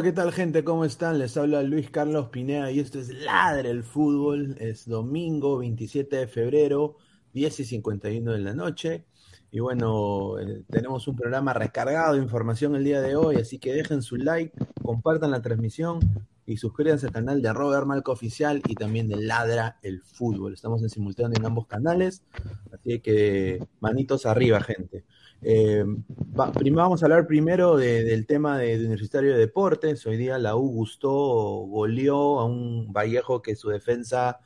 Hola, ¿qué tal gente? ¿Cómo están? Les habla Luis Carlos Pinea y esto es Ladre el Fútbol. Es domingo 27 de febrero, 10 y 51 de la noche. Y bueno, eh, tenemos un programa recargado de información el día de hoy, así que dejen su like, compartan la transmisión y suscríbanse al canal de Robert Malco Oficial y también de Ladra el Fútbol. Estamos en simultáneo en ambos canales, así que manitos arriba, gente. Eh, vamos a hablar primero del tema de, Universitario de Deportes. Hoy día la U gustó, goleó a un Vallejo que su defensa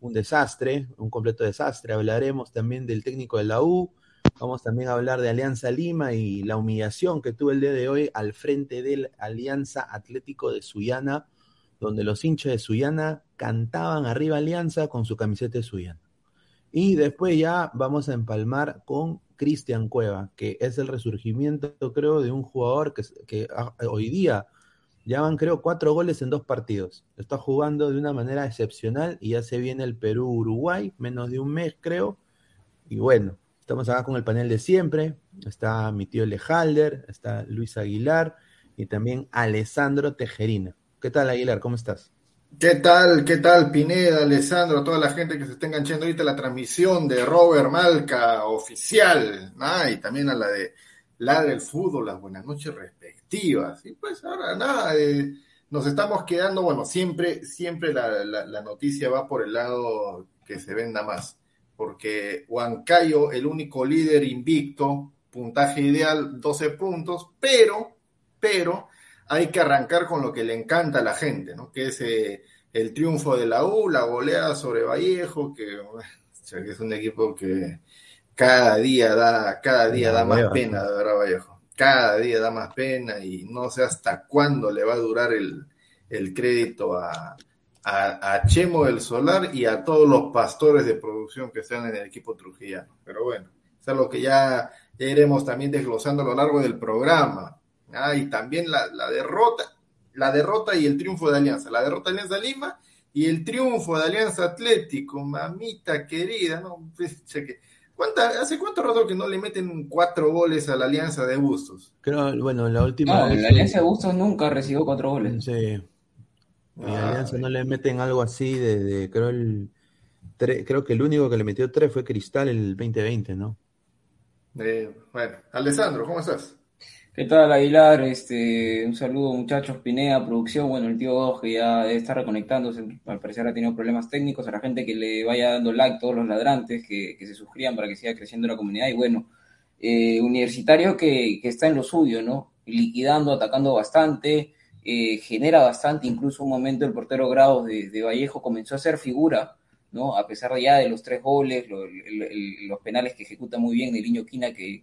un desastre, un completo desastre. Hablaremos también del técnico de la U. Vamos también a hablar de Alianza Lima y la humillación que tuvo el día de hoy al frente del Alianza Atlético de Suyana, donde los hinchas de Suyana cantaban arriba Alianza con su camiseta de Suyana. Y después ya vamos a empalmar con Cristian Cueva, que es el resurgimiento, creo, de un jugador que, ah, hoy día ya van, creo, cuatro goles en dos partidos. Está jugando de una manera excepcional y ya se viene el Perú-Uruguay, menos de un mes, creo. Y bueno, estamos acá con el panel de siempre. Está mi tío Lejalder, está Luis Aguilar y también Alessandro Tejerina. ¿Qué tal, Aguilar? ¿Cómo estás? ¿Qué tal? ¿Qué tal, Pineda, Alessandro, toda la gente que se está enganchando ahorita la transmisión de Robert Malca oficial, y también a la de Ladre el Fútbol, las buenas noches respectivas. Y pues ahora nada, eh, nos estamos quedando, bueno, siempre, siempre la, noticia va por el lado que se venda más. porque Huancayo, el único líder invicto, puntaje ideal 12 puntos, pero, pero hay que arrancar con lo que le encanta a la gente, ¿no? Que es eh, el triunfo de la U, la goleada sobre Vallejo, que, es un equipo que cada día da, cada día da más pena, de verdad, Vallejo. Cada día da más pena y no sé hasta cuándo le va a durar el, crédito a, a, Chemo del Solar y a todos los pastores de producción que están en el equipo trujillano. Pero bueno, es algo que ya, ya iremos también desglosando a lo largo del programa. Ah, y también la, derrota, la derrota y el triunfo de Alianza, la derrota de Alianza Lima y el triunfo de Alianza Atlético, mamita querida, ¿no? Pues, ¿Hace cuánto rato que no le meten cuatro goles a la Alianza de Bustos? Creo, bueno, la última no, La Alianza de Bustos nunca recibió cuatro goles. Sí. Y a Alianza no le meten algo así de, creo el creo que el único que le metió tres fue Cristal el 2020, ¿no? Eh, bueno, Alessandro, ¿cómo estás? ¿Qué tal, Aguilar? Este, un saludo, muchachos. Pinea, producción. Bueno, el tío Dos que ya está reconectándose, al parecer ha tenido problemas técnicos. A la gente que le vaya dando like, todos los ladrantes que, se suscriban para que siga creciendo la comunidad. Y bueno, eh, universitario que, está en lo suyo, ¿no? Liquidando, atacando bastante, eh, genera bastante. Incluso un momento el portero Grados de Vallejo comenzó a ser figura ¿no? A pesar ya de los tres goles, los penales que ejecuta muy bien Niño Quina, que,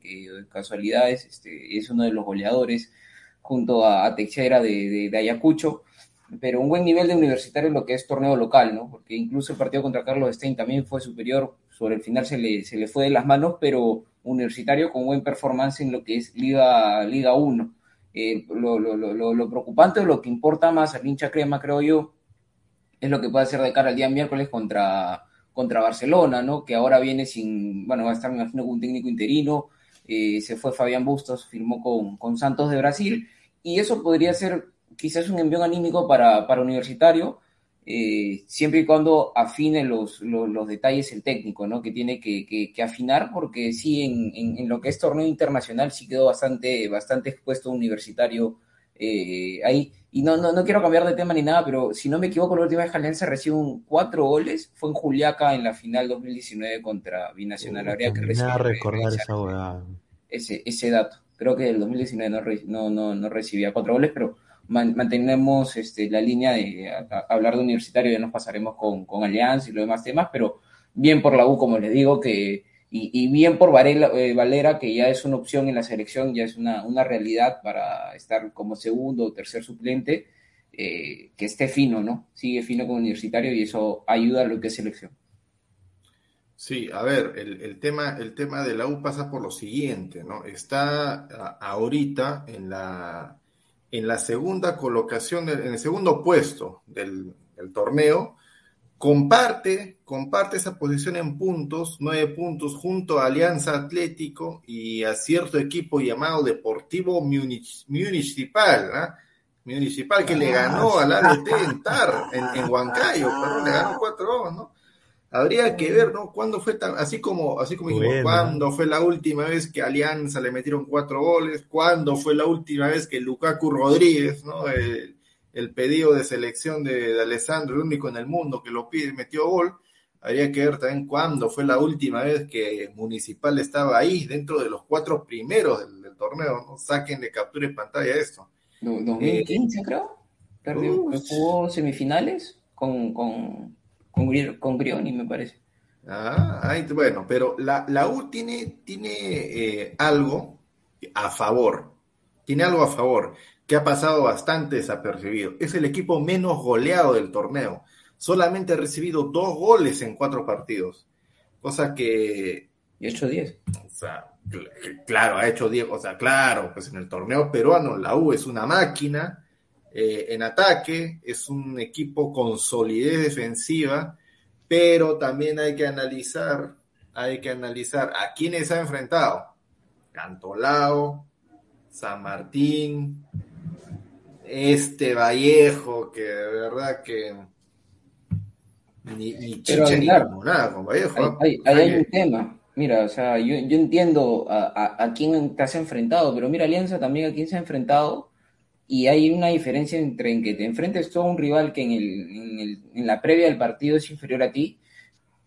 casualidades este, es uno de los goleadores, junto a, Teixeira de, Ayacucho, pero un buen nivel de universitario en lo que es torneo local, ¿no? Porque incluso el partido contra Carlos Stein también fue superior, sobre el final se le, se le fue de las manos, pero universitario con buen performance en lo que es Liga, Liga 1. Eh, lo, lo, lo, lo, preocupante o lo que importa más al hincha crema, creo yo, es lo que puede hacer de cara al día miércoles contra, contra Barcelona, ¿no? Que ahora viene sin, bueno, va a estar, me con un técnico interino, eh, se fue Fabián Bustos, firmó con, con, Santos de Brasil, y eso podría ser quizás un envío anímico para, para Universitario, eh, siempre y cuando afine los, los, detalles el técnico, ¿no? Que tiene que, que, afinar, porque sí, en, en, lo que es torneo internacional sí quedó bastante, bastante expuesto Universitario eh, ahí. Y no, no, no quiero cambiar de tema ni nada, pero si no me equivoco, la última vez que Alianza recibió un cuatro goles fue en Juliaca en la final 2019 contra Binacional. Habría que recordar esa Ese, ese dato. Creo que el 2019 no, no, no, recibía cuatro goles, pero mantenemos este, la línea de hablar de universitario, ya nos pasaremos con, con Alianza y los demás temas, pero bien por la U, como les digo, que y, bien por Varela, eh, Valera, que ya es una opción en la selección, ya es una, una realidad para estar como segundo o tercer suplente, eh, que esté fino, ¿no? Sigue fino como universitario y eso ayuda a lo que es selección. Sí, a ver, el, el, tema, el tema de la U pasa por lo siguiente, ¿no? Está ahorita en la, en la segunda colocación, en el segundo puesto del, del torneo, comparte, comparte esa posición en puntos, nueve puntos, junto a Alianza Atlético y a cierto equipo llamado Deportivo Municipal, ¿ah? Municipal que le ganó al ADT en TAR, en, Huancayo, perdón, le ganó 4 ¿no? Habría que ver, ¿no? ¿Cuándo fue tan, así como, así como dijimos, cuándo fue la última vez que Alianza le metieron cuatro goles, cuándo fue la última vez que Lukaku Rodríguez, ¿no? el pedido de selección de, Alessandro, el único en el mundo que lo pide, metió gol. Habría que ver también cuándo fue la última vez que Municipal estaba ahí, dentro de los cuatro primeros del, torneo. ¿no? Saquen de captura y pantalla esto. 2015, creo. Perdió, jugó semifinales con, con, con, Grioni, me parece. Ah, bueno, pero la, la U tiene, tiene eh, algo a favor. Tiene algo a favor que ha pasado bastante desapercibido. Es el equipo menos goleado del torneo. Solamente ha recibido dos goles en cuatro partidos. Cosa que. Y ha hecho diez. O sea, claro, ha hecho diez. O sea, claro, pues en el torneo peruano la U es una máquina eh, en ataque, es un equipo con solidez defensiva, pero también hay que analizar, hay que analizar a quiénes ha enfrentado. Cantolao, San Martín, este Vallejo, que de verdad que ni, ni chicha ni nada con Vallejo. Hay, hay, un tema. Mira, o sea, yo, yo entiendo a, a, quién te has enfrentado, pero mira, Alianza también a quién se ha enfrentado y hay una diferencia entre en que te enfrentes tú a un rival que en, el, en, el, en la previa del partido es inferior a ti,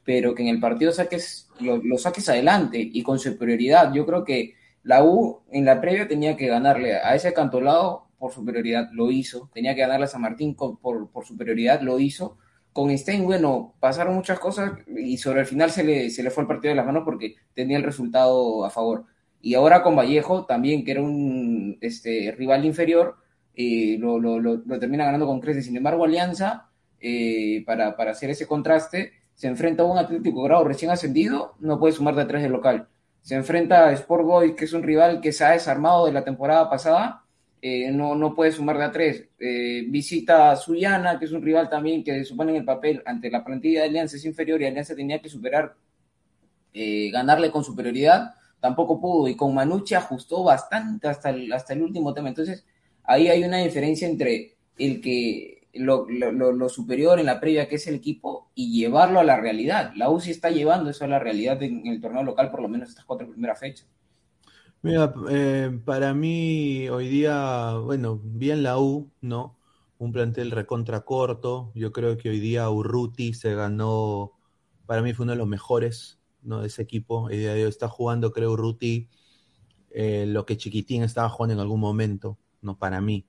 pero que en el partido saques, lo, saques adelante y con superioridad. Yo creo que la U en la previa tenía que ganarle a ese cantolado por superioridad, lo hizo. Tenía que ganarle a San Martín por, por superioridad, lo hizo. Con Stein, bueno, pasaron muchas cosas y sobre el final se le, se le fue el partido de las manos porque tenía el resultado a favor. Y ahora con Vallejo también, que era un este, rival inferior, eh, lo, lo, termina ganando con creces. Sin embargo, Alianza, eh, para, para hacer ese contraste, se enfrenta a un Atlético Grado recién ascendido, no puede sumar de tres de local. Se enfrenta a Sport Boys, que es un rival que se ha desarmado de la temporada pasada, eh, no, no puede sumar de a tres. Eh, visita a Suyana, que es un rival también que supone en el papel ante la plantilla de Alianza es inferior y Alianza tenía que superar, eh, ganarle con superioridad, tampoco pudo. Y con Manucci ajustó bastante hasta el, hasta el último tema. Entonces, ahí hay una diferencia entre el que lo, superior en la previa que es el equipo y llevarlo a la realidad. La UCI está llevando eso a la realidad en el torneo local por lo menos estas cuatro primeras fechas. Mira, eh, para mí hoy día, bueno, bien la U, ¿no? Un plantel recontra corto. Yo creo que hoy día Urruti se ganó, para mí fue uno de los mejores, ¿no? De ese equipo. Hoy día está jugando, creo, Urruti, eh, lo que Chiquitín estaba jugando en algún momento, ¿no? Para mí.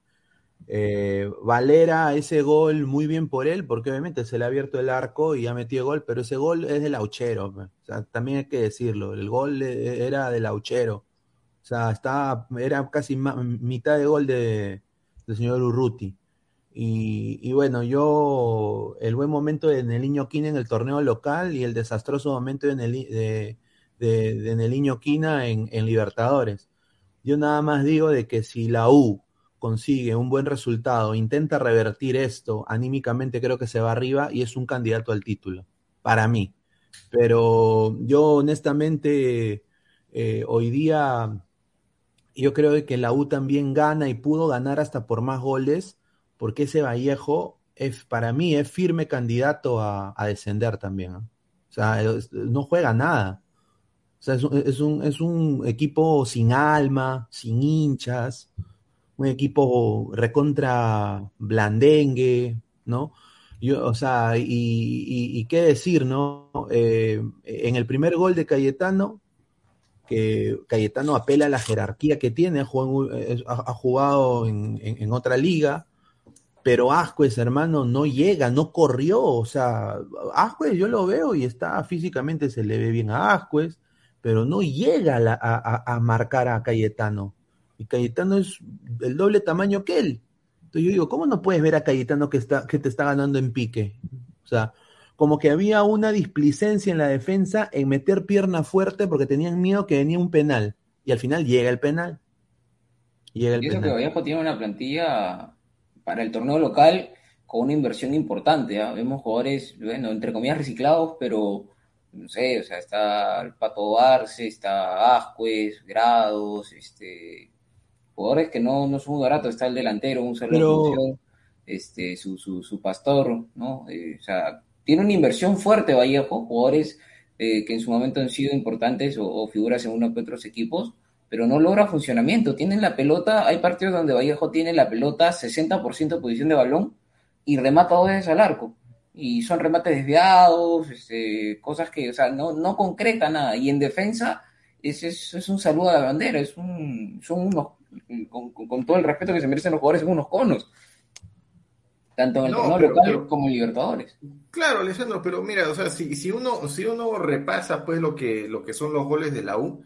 Eh, Valera, ese gol, muy bien por él, porque obviamente se le ha abierto el arco y ha metido gol, pero ese gol es del Auchero. O sea, también hay que decirlo, el gol era del Auchero. Sea, era casi mitad de gol de, del señor Urruti. Y, bueno, yo, el buen momento en el Niño Quina en el torneo local y el desastroso momento de, de, en el Niño Quina en, en Libertadores. Yo nada más digo de que si la U consigue un buen resultado, intenta revertir esto, anímicamente creo que se va arriba y es un candidato al título, para mí. Pero yo honestamente, eh, hoy día, yo creo que la U también gana y pudo ganar hasta por más goles, porque ese Vallejo es, para mí es firme candidato a, descender también. O sea, no juega nada. O sea, es un, es un equipo sin alma, sin hinchas un equipo recontra blandengue, ¿no? Yo, o sea, y, qué decir, ¿no? Eh, en el primer gol de Cayetano, que Cayetano apela a la jerarquía que tiene, ha jugado, en, otra liga, pero Ascuez, hermano, no llega, no corrió, o sea, Ascuez yo lo veo y está físicamente, se le ve bien a Ascuez, pero no llega a marcar a Cayetano y Cayetano es el doble tamaño que él. Entonces yo digo, ¿cómo no puedes ver a Cayetano que, está, que te está ganando en pique? O sea, como que había una displicencia en la defensa en meter pierna fuerte porque tenían miedo que venía un penal. Y al final llega el penal. Llega el penal. que Vallejo tiene una plantilla para el torneo local con una inversión importante. ¿ah? Vemos jugadores, bueno, entre comillas reciclados, pero no sé, o sea, está el Pato Barce, está Ascuez, Grados, este, jugadores que no, no son muy baratos, está el delantero, un solo este, su, su, su, pastor, ¿no? Eh, o sea, tiene una inversión fuerte Vallejo, jugadores eh, que en su momento han sido importantes o, figuras en uno que otros equipos, pero no logra funcionamiento. Tienen la pelota, hay partidos donde Vallejo tiene la pelota 60% de posición de balón y remata dos veces al arco. Y son remates desviados, este, cosas que, o sea, no, no concreta nada. Y en defensa, es, es, un saludo a la bandera, es un, son unos con, todo el respeto que se merecen los jugadores, en unos conos. Tanto en el no, local como en Libertadores. Claro, Alessandro, pero mira, o sea, si, si, uno, si uno repasa pues lo que, lo que son los goles de la U,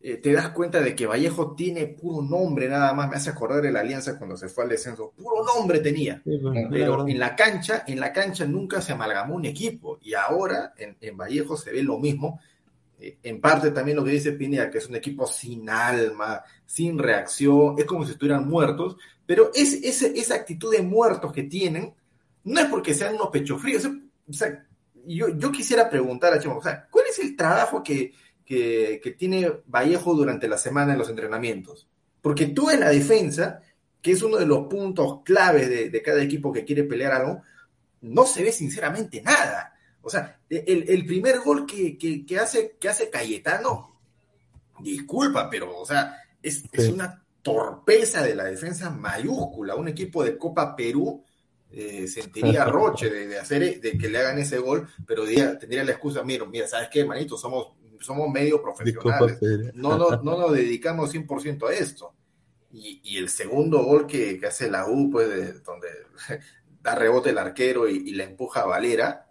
eh, te das cuenta de que Vallejo tiene puro nombre nada más, me hace acordar de la alianza cuando se fue al descenso, puro nombre tenía, pero en la cancha, en la cancha nunca se amalgamó un equipo, y ahora en, en Vallejo se ve lo mismo, eh, en parte también lo que dice Pineda, que es un equipo sin alma, sin reacción, es como si estuvieran muertos, pero es, esa actitud de muertos que tienen no es porque sean unos pechos fríos. O sea, yo, yo, quisiera preguntar a Chemo, o sea, ¿cuál es el trabajo que, que, tiene Vallejo durante la semana en los entrenamientos? Porque tú en la defensa, que es uno de los puntos claves de, de cada equipo que quiere pelear algo, no se ve sinceramente nada. O sea, el, primer gol que, hace, que hace Cayetano, disculpa, pero, o sea, es, una torpeza de la defensa mayúscula. Un equipo de Copa Perú eh, sentiría Roche de, hacer, de que le hagan ese gol, pero tendría la excusa, mira, mira, ¿sabes qué, manito? Somos, somos medio profesionales, no, no, no nos dedicamos 100% a esto. Y, el segundo gol que, hace la U, pues, donde da rebote el arquero y, y, la empuja a Valera,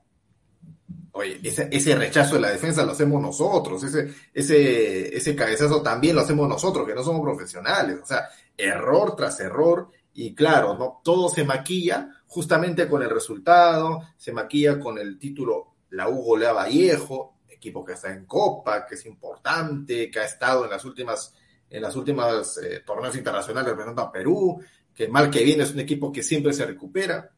oye, ese, rechazo de la defensa lo hacemos nosotros, ese, ese, ese cabezazo también lo hacemos nosotros, que no somos profesionales, o sea, error tras error, y claro, ¿no? todo se maquilla justamente con el resultado, se maquilla con el título La U golea Vallejo, equipo que está en Copa, que es importante, que ha estado en las últimas, en las últimas eh, torneos internacionales representando a Perú, que mal que viene es un equipo que siempre se recupera.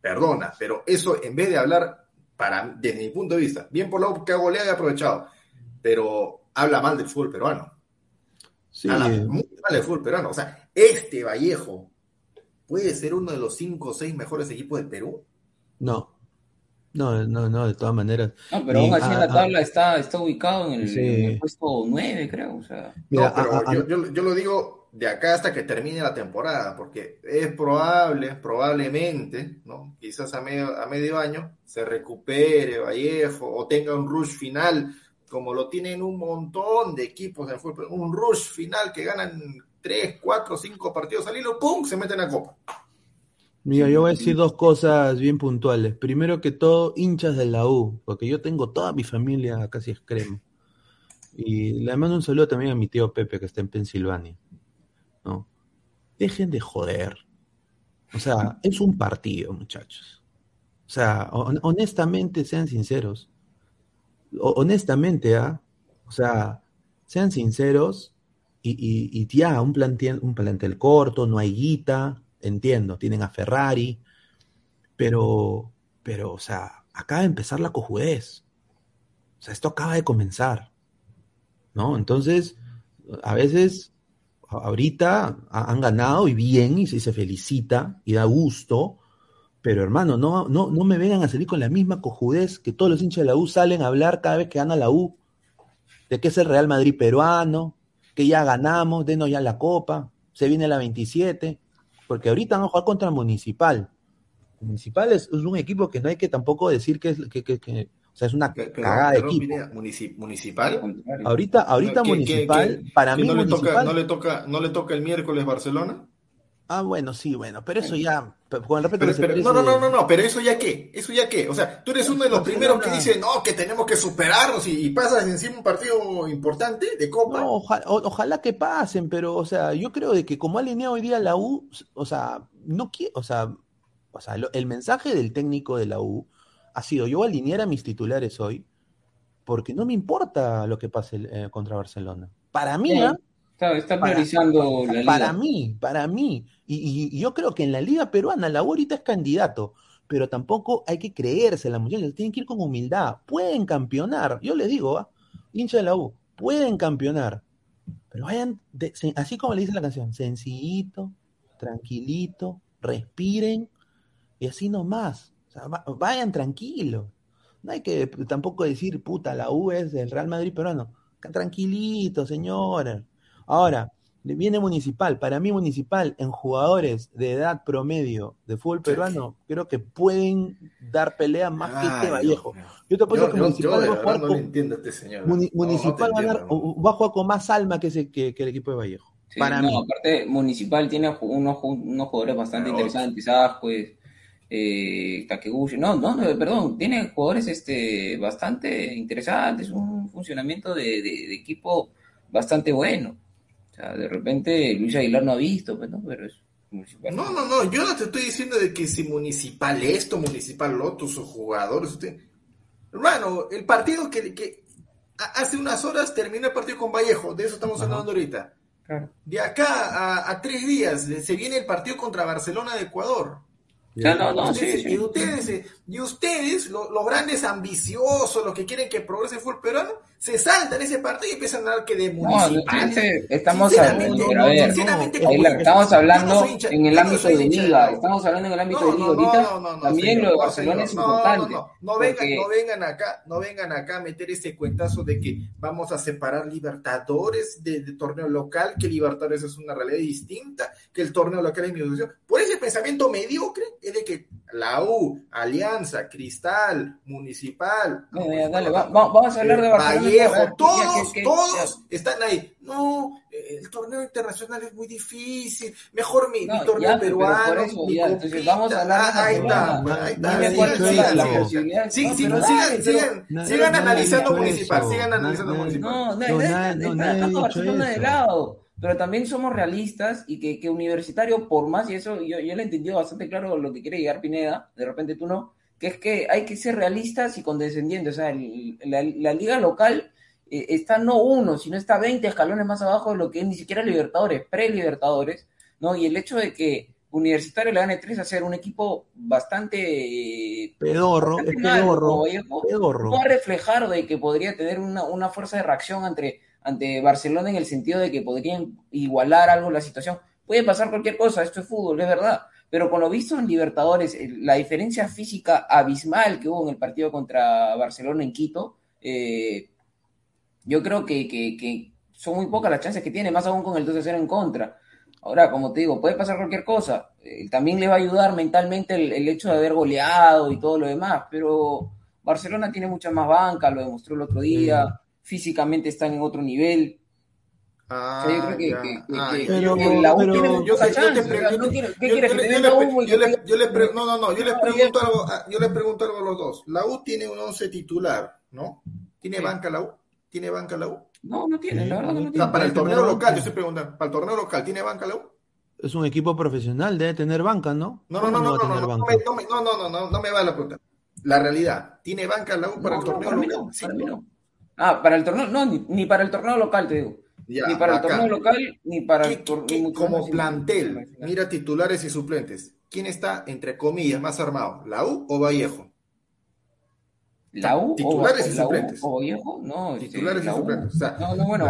Perdona, pero eso en vez de hablar, para, desde mi punto de vista, bien por lo que ha goleado y aprovechado, pero habla mal del fútbol peruano. Sí. Habla muy mal del fútbol peruano. O sea, este Vallejo puede ser uno de los cinco o seis mejores equipos del Perú. No. No, no, no, de todas maneras. No, pero aún así en la tabla está, está ubicado en el, puesto nueve, creo. O sea. no, pero yo, yo, lo digo de acá hasta que termine la temporada, porque es probable, probablemente, ¿no? Quizás a medio, a medio año se recupere Vallejo o tenga un rush final, como lo tienen un montón de equipos de fútbol, un rush final que ganan tres, cuatro, cinco partidos al hilo, ¡pum! se meten a copa. Mira, yo voy a decir dos cosas bien puntuales. Primero que todo, hinchas de la U, porque yo tengo toda mi familia casi extremo. Y le mando un saludo también a mi tío Pepe, que está en Pensilvania. Dejen de joder. O sea, es un partido, muchachos. O sea, honestamente, sean sinceros. honestamente, ¿ah? O sea, sean sinceros y, ya, un plantel, un plantel corto, no hay guita, entiendo, tienen a Ferrari, pero, pero, o sea, acaba de empezar la cojudez. O sea, esto acaba de comenzar, ¿no? Entonces, a veces, ahorita han ganado y bien, y se felicita y da gusto, pero hermano, no, no, no me vengan a salir con la misma cojudez que todos los hinchas de la U salen a hablar cada vez que gana la U, de que es el Real Madrid peruano, que ya ganamos, denos ya la copa, se viene la 27, porque ahorita vamos a jugar contra Municipal. Municipal es, un equipo que no hay que tampoco decir que es que o sea, es una cagada de equipo. municipal. Ahorita, ahorita Municipal, para mí no le toca, no le toca, no le toca el miércoles Barcelona. Ah, bueno, sí, bueno, pero eso ya, con el pero, no, no, no, no, no, pero eso ya qué, eso ya qué, o sea, tú eres uno de los primeros que dice, no, que tenemos que superarnos y, pasas encima un partido importante de Copa. No, ojalá, que pasen, pero, o sea, yo creo de que como ha alineado hoy día la U, o sea, no quiere, o sea, o sea, el mensaje del técnico de la U ha sido, yo alinear a mis titulares hoy, porque no me importa lo que pase eh, contra Barcelona. Para mí. Está, priorizando para, la liga. Para mí, para mí. Y, yo creo que en la liga peruana la ahorita es candidato, pero tampoco hay que creerse, las muchachas tienen que ir con humildad. Pueden campeonar, yo les digo, ¿ah? hincha de la U, pueden campeonar, pero vayan, así como le dice la canción, sencillito, tranquilito, respiren y así nomás. Vayan tranquilos. No hay que tampoco decir, puta, la U es del Real Madrid peruano. Tranquilito, señores Ahora, viene Municipal. Para mí, Municipal, en jugadores de edad promedio de fútbol peruano, creo que pueden dar pelea más que este Vallejo. Yo te apuesto que Municipal va a jugar con. Municipal va, a jugar con más alma que, ese, que, el equipo de Vallejo. para no, aparte, Municipal tiene unos, unos jugadores bastante interesantes, pues. Eh, no, no, perdón, tiene jugadores este, bastante interesantes, un funcionamiento de equipo bastante bueno sea, de repente Luis Aguilar no ha visto, pues, ¿no? Pero es municipal. No, no, no, yo no te estoy diciendo de que si municipal esto, municipal lo otro, sus jugadores, usted... Hermano, el partido que, que hace unas horas terminó el partido con Vallejo, de eso estamos hablando ahorita. De acá a, tres días se viene el partido contra Barcelona de Ecuador y, ustedes, y ustedes, los grandes ambiciosos, los que quieren que progrese el fútbol peruano, se saltan ese partido y empiezan a hablar que de municipal. estamos hablando, estamos hablando en el ámbito de liga, estamos hablando en el ámbito de liga ahorita, también lo de Barcelona es importante. No, vengan, no vengan acá, no vengan acá a meter ese cuentazo de que vamos a separar Libertadores de, torneo local, que Libertadores es una realidad distinta, que el torneo local es mi Por ese pensamiento mediocre es de que la U, Alianza, Cristal, Municipal, dale, vamos a hablar de Vallejo, todos, todos están ahí. No, el torneo internacional es muy difícil, mejor mi, torneo peruano. entonces vamos a hablar ah, ahí está, Sigan, sigan analizando municipal, sigan analizando municipal. No, no, Barcelona de lado pero también somos realistas y que, que universitario, por más, y eso yo, yo le he entendido bastante claro lo que quiere llegar Pineda, de repente tú no, que es que hay que ser realistas y condescendientes. O sea, la, liga local eh, está no uno, sino está 20 escalones más abajo de lo que es ni siquiera Libertadores, pre-Libertadores, ¿no? Y el hecho de que Universitario le gane 3 a ser un equipo bastante pedorro, pedorro, pedorro, va a reflejar de que podría tener una, una fuerza de reacción entre ante Barcelona en el sentido de que podrían igualar algo la situación. Puede pasar cualquier cosa, esto es fútbol, es verdad. Pero con lo visto en Libertadores, la diferencia física abismal que hubo en el partido contra Barcelona en Quito, eh, yo creo que, son muy pocas las chances que tiene, más aún con el 2 0 en contra. Ahora, como te digo, puede pasar cualquier cosa. Eh, también le va a ayudar mentalmente el, el, hecho de haber goleado y todo lo demás, pero Barcelona tiene mucha más banca, lo demostró el otro día físicamente están en otro nivel. Ah, yo creo ah, la U yo, pregunto, no, no, no, yo les pregunto algo, ah, yo les pregunto algo a los dos. La U tiene un once titular, ¿no? ¿Tiene banca la U? ¿Tiene banca la U? No, no tiene, la verdad no, no tiene. Para el este torneo local, yo estoy preguntando, para el torneo local, ¿tiene banca la U? Es un equipo profesional, debe tener banca, ¿no? No, no, no, no, no, no, no, no, no, no, no, no me va la pregunta. La realidad, ¿tiene banca la U para el torneo local? Ah, para el torneo, no, ni para el torneo local, te digo ni para el torneo local, ni para el torneo. Como plantel, mira titulares y suplentes. ¿Quién está, entre comillas, más armado? ¿La U o Vallejo? ¿La U? ¿Titulares y suplentes? ¿O Vallejo? No, titulares y suplentes. no, no, bueno.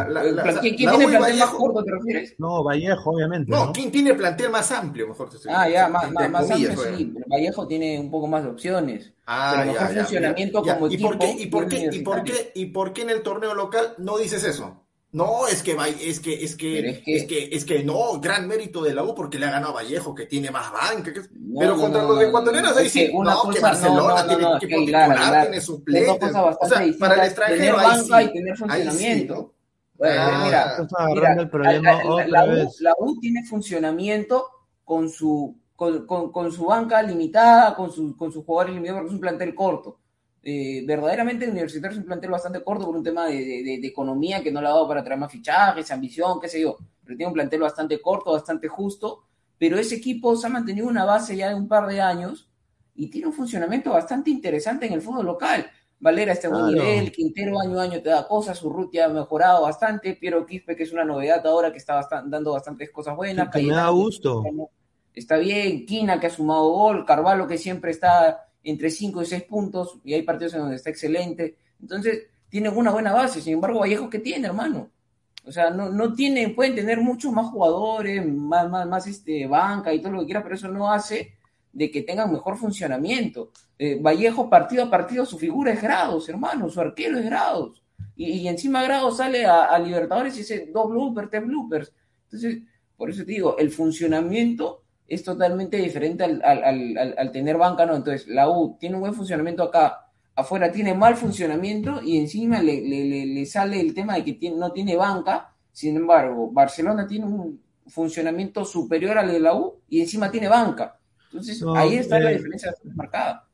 ¿Quién tiene el plantel más corto, te refieres? No, Vallejo, obviamente. No, ¿quién tiene el plantel más amplio, mejor te Ah, ya, más, más, amplio, sí. Vallejo tiene un poco más de opciones. Ah, pero mejor funcionamiento como equipo. ¿Y por qué, y por qué, y por qué, y por qué en el torneo local no dices eso? No, es que, es que, es que, es que, es que, es que no, gran mérito de la U porque le ha ganado a Vallejo, que tiene más banca. Que, pero contra los ecuatorianos ahí sí, no, que Barcelona tiene equipo titular, tiene suplentes. O sea, para el extranjero tener banca y tener funcionamiento. Bueno, ah, mira, mira el problema la, la, U, la, U, tiene funcionamiento con su, con, con, con su banca limitada, con, su, con sus jugadores limitados, porque es un plantel corto eh, verdaderamente Universitario es un plantel bastante corto por un tema de, economía que no le ha dado para traer más fichajes, ambición, qué sé yo, pero tiene un plantel bastante corto, bastante justo, pero ese equipo se ha mantenido una base ya de un par de años y tiene un funcionamiento bastante interesante en el fútbol local. Valera está en buen nivel, Quintero año a año te da cosas, su ruta ha mejorado bastante, Piero Quispe, que es una novedad ahora que está dando bastantes cosas buenas. me da gusto. Está bien, Quina que ha sumado gol, Carvalho que siempre está entre 5 y 6 puntos, y hay partidos en donde está excelente. Entonces, tiene una buena base. Sin embargo, Vallejo, ¿qué tiene, hermano? O sea, no, no tiene, pueden tener muchos más jugadores, más, más, más este, banca y todo lo que quiera, pero eso no hace de que tengan mejor funcionamiento. Eh, Vallejo, partido a partido, su figura es grados, hermano, su arquero es grados. Y, encima grados sale a, Libertadores y dice dos bloopers, tres bloopers. Entonces, por eso te digo, el funcionamiento es totalmente diferente al, tener banca, ¿no? Entonces, la U tiene un buen funcionamiento acá, afuera tiene mal funcionamiento y encima le, sale el tema de que no tiene banca. Sin embargo, Barcelona tiene un funcionamiento superior al de la U y encima tiene banca. Entonces, ahí está la eh, diferencia marcada.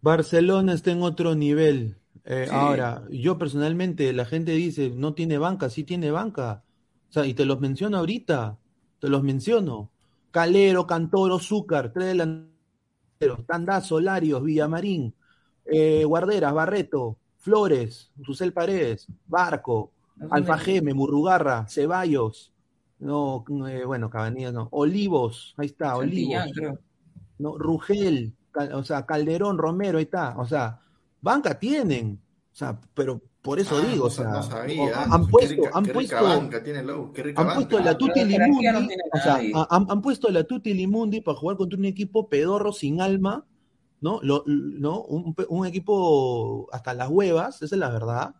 Barcelona está en otro nivel. Eh, ahora, yo personalmente, la gente dice, no tiene banca, sí tiene banca. O sea, y te los menciono ahorita, te los menciono. Calero, Cantoro, Zúcar, tres delanteros, Tandazo, Larios, Villamarín, eh, Guarderas, Barreto, Flores, Susel Paredes, Barco, Alfajeme, Murrugarra, Ceballos, no, eh, bueno, Cabanilla no, Olivos, ahí está, Olivos, no, Rugel, o sea, Calderón, Romero, ahí está, o sea, banca tienen, o sea, pero por eso ah, digo, o sea, han puesto, han puesto, han puesto la Tutti Limundi, o sea, han, puesto la Tutti Limundi para jugar contra un equipo pedorro sin alma, ¿no? Lo, ¿no? Un, equipo hasta las huevas, esa es la verdad.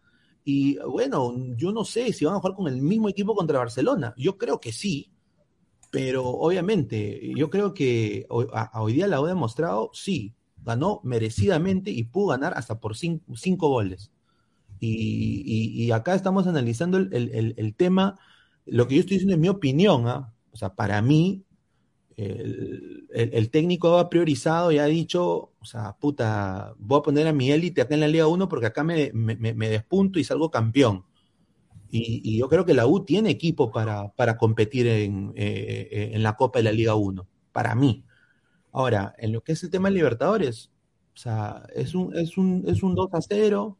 Y bueno, yo no sé si van a jugar con el mismo equipo contra Barcelona. Yo creo que sí. Pero obviamente, yo creo que hoy, a, hoy día la ha demostrado, sí, ganó merecidamente y pudo ganar hasta por cinco, cinco goles. Y, acá estamos analizando el, tema, lo que yo estoy diciendo es mi opinión, ¿eh? o sea, para mí, el, técnico ha priorizado y ha dicho, o sea, puta, voy a poner a mi élite acá en la Liga 1 porque acá me, despunto y salgo campeón. Y, yo creo que la U tiene equipo para, competir en, eh en, la Copa de la Liga 1, para mí. Ahora, en lo que es el tema de Libertadores, o sea, es un, es un, es un 2 a 0.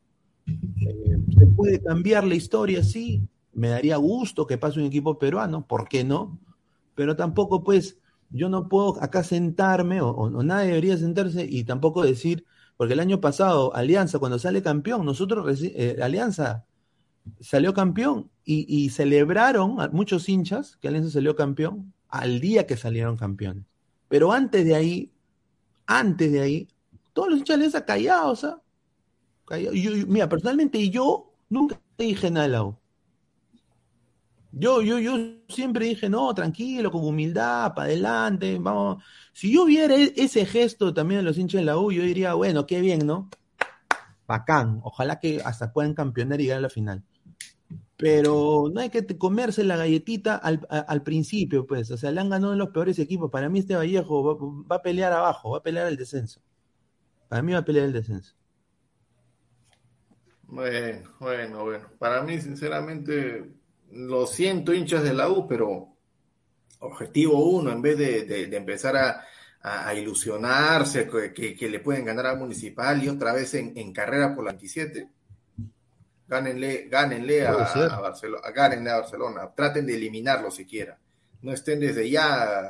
Eh, se puede cambiar la historia, sí. Me daría gusto que pase un equipo peruano, ¿por qué no? Pero tampoco, pues, yo no puedo acá sentarme, o, nadie debería sentarse y tampoco decir, porque el año pasado, Alianza, cuando sale campeón, nosotros, eh, Alianza salió campeón y, celebraron muchos hinchas que Alianza salió campeón al día que salieron campeones. Pero antes de ahí, antes de ahí, todos los hinchas de Alianza callados, ¿ah? Yo, mira, personalmente yo nunca dije nada de la U. Yo, yo, yo siempre dije, no, tranquilo, con humildad, para adelante, vamos. Si yo viera e-, ese gesto también de los hinchas de la U, yo diría, bueno, qué bien, ¿no? Bacán, ojalá que hasta puedan campeonar y llegar a la final pero no hay que comerse la galletita al, al, principio, pues. O sea, le han ganado los peores equipos. Para mí este Vallejo va, va, a pelear abajo, va a pelear el descenso. Para mí va a pelear el descenso. Bueno, bueno, bueno. Para mí, sinceramente, lo siento, hinchas de la U, pero objetivo uno, en vez de, de, de empezar a, a, a ilusionarse que, que, le pueden ganar al Municipal y otra vez en, en carrera por la 27 Gánenle, gánenle a, a, Barcelona, gánenle a Barcelona, traten de eliminarlo siquiera. No estén desde ya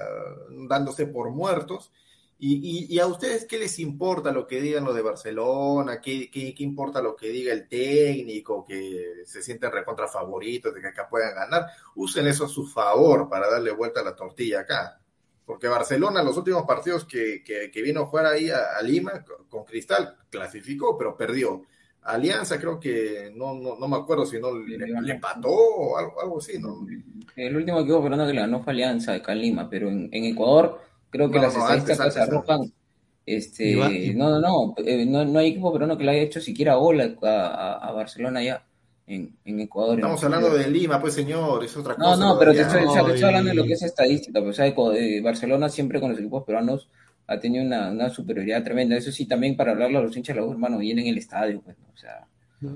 dándose por muertos. Y, y, y, a ustedes qué les importa lo que digan los de Barcelona? ¿Qué, qué, qué importa lo que diga el técnico? Que se sienten recontra favoritos de que acá puedan ganar. Usen eso a su favor para darle vuelta a la tortilla acá. Porque Barcelona, los últimos partidos que, que, que vino a jugar ahí a, a Lima con Cristal, clasificó, pero perdió. Alianza creo que no, no, no me acuerdo si no le, le empató o algo, algo, así, ¿no? El último equipo peruano que le ganó fue Alianza de Calima, pero en, en Ecuador creo que no, las no, estadísticas antes, antes, arrojan este no, no, no, eh, no, no hay equipo peruano que le haya hecho siquiera gol a, a, a Barcelona ya. En, en, Ecuador. Estamos en hablando de Lima, pues señor, es otra cosa. No, no, pero te estoy, o sea, te estoy hablando de lo que es estadística. Pues, o sea, Barcelona siempre con los equipos peruanos ha tenido una, una, superioridad tremenda. Eso sí, también para hablarle a los hinchas de la U, hermano, vienen en el estadio, pues, o sea.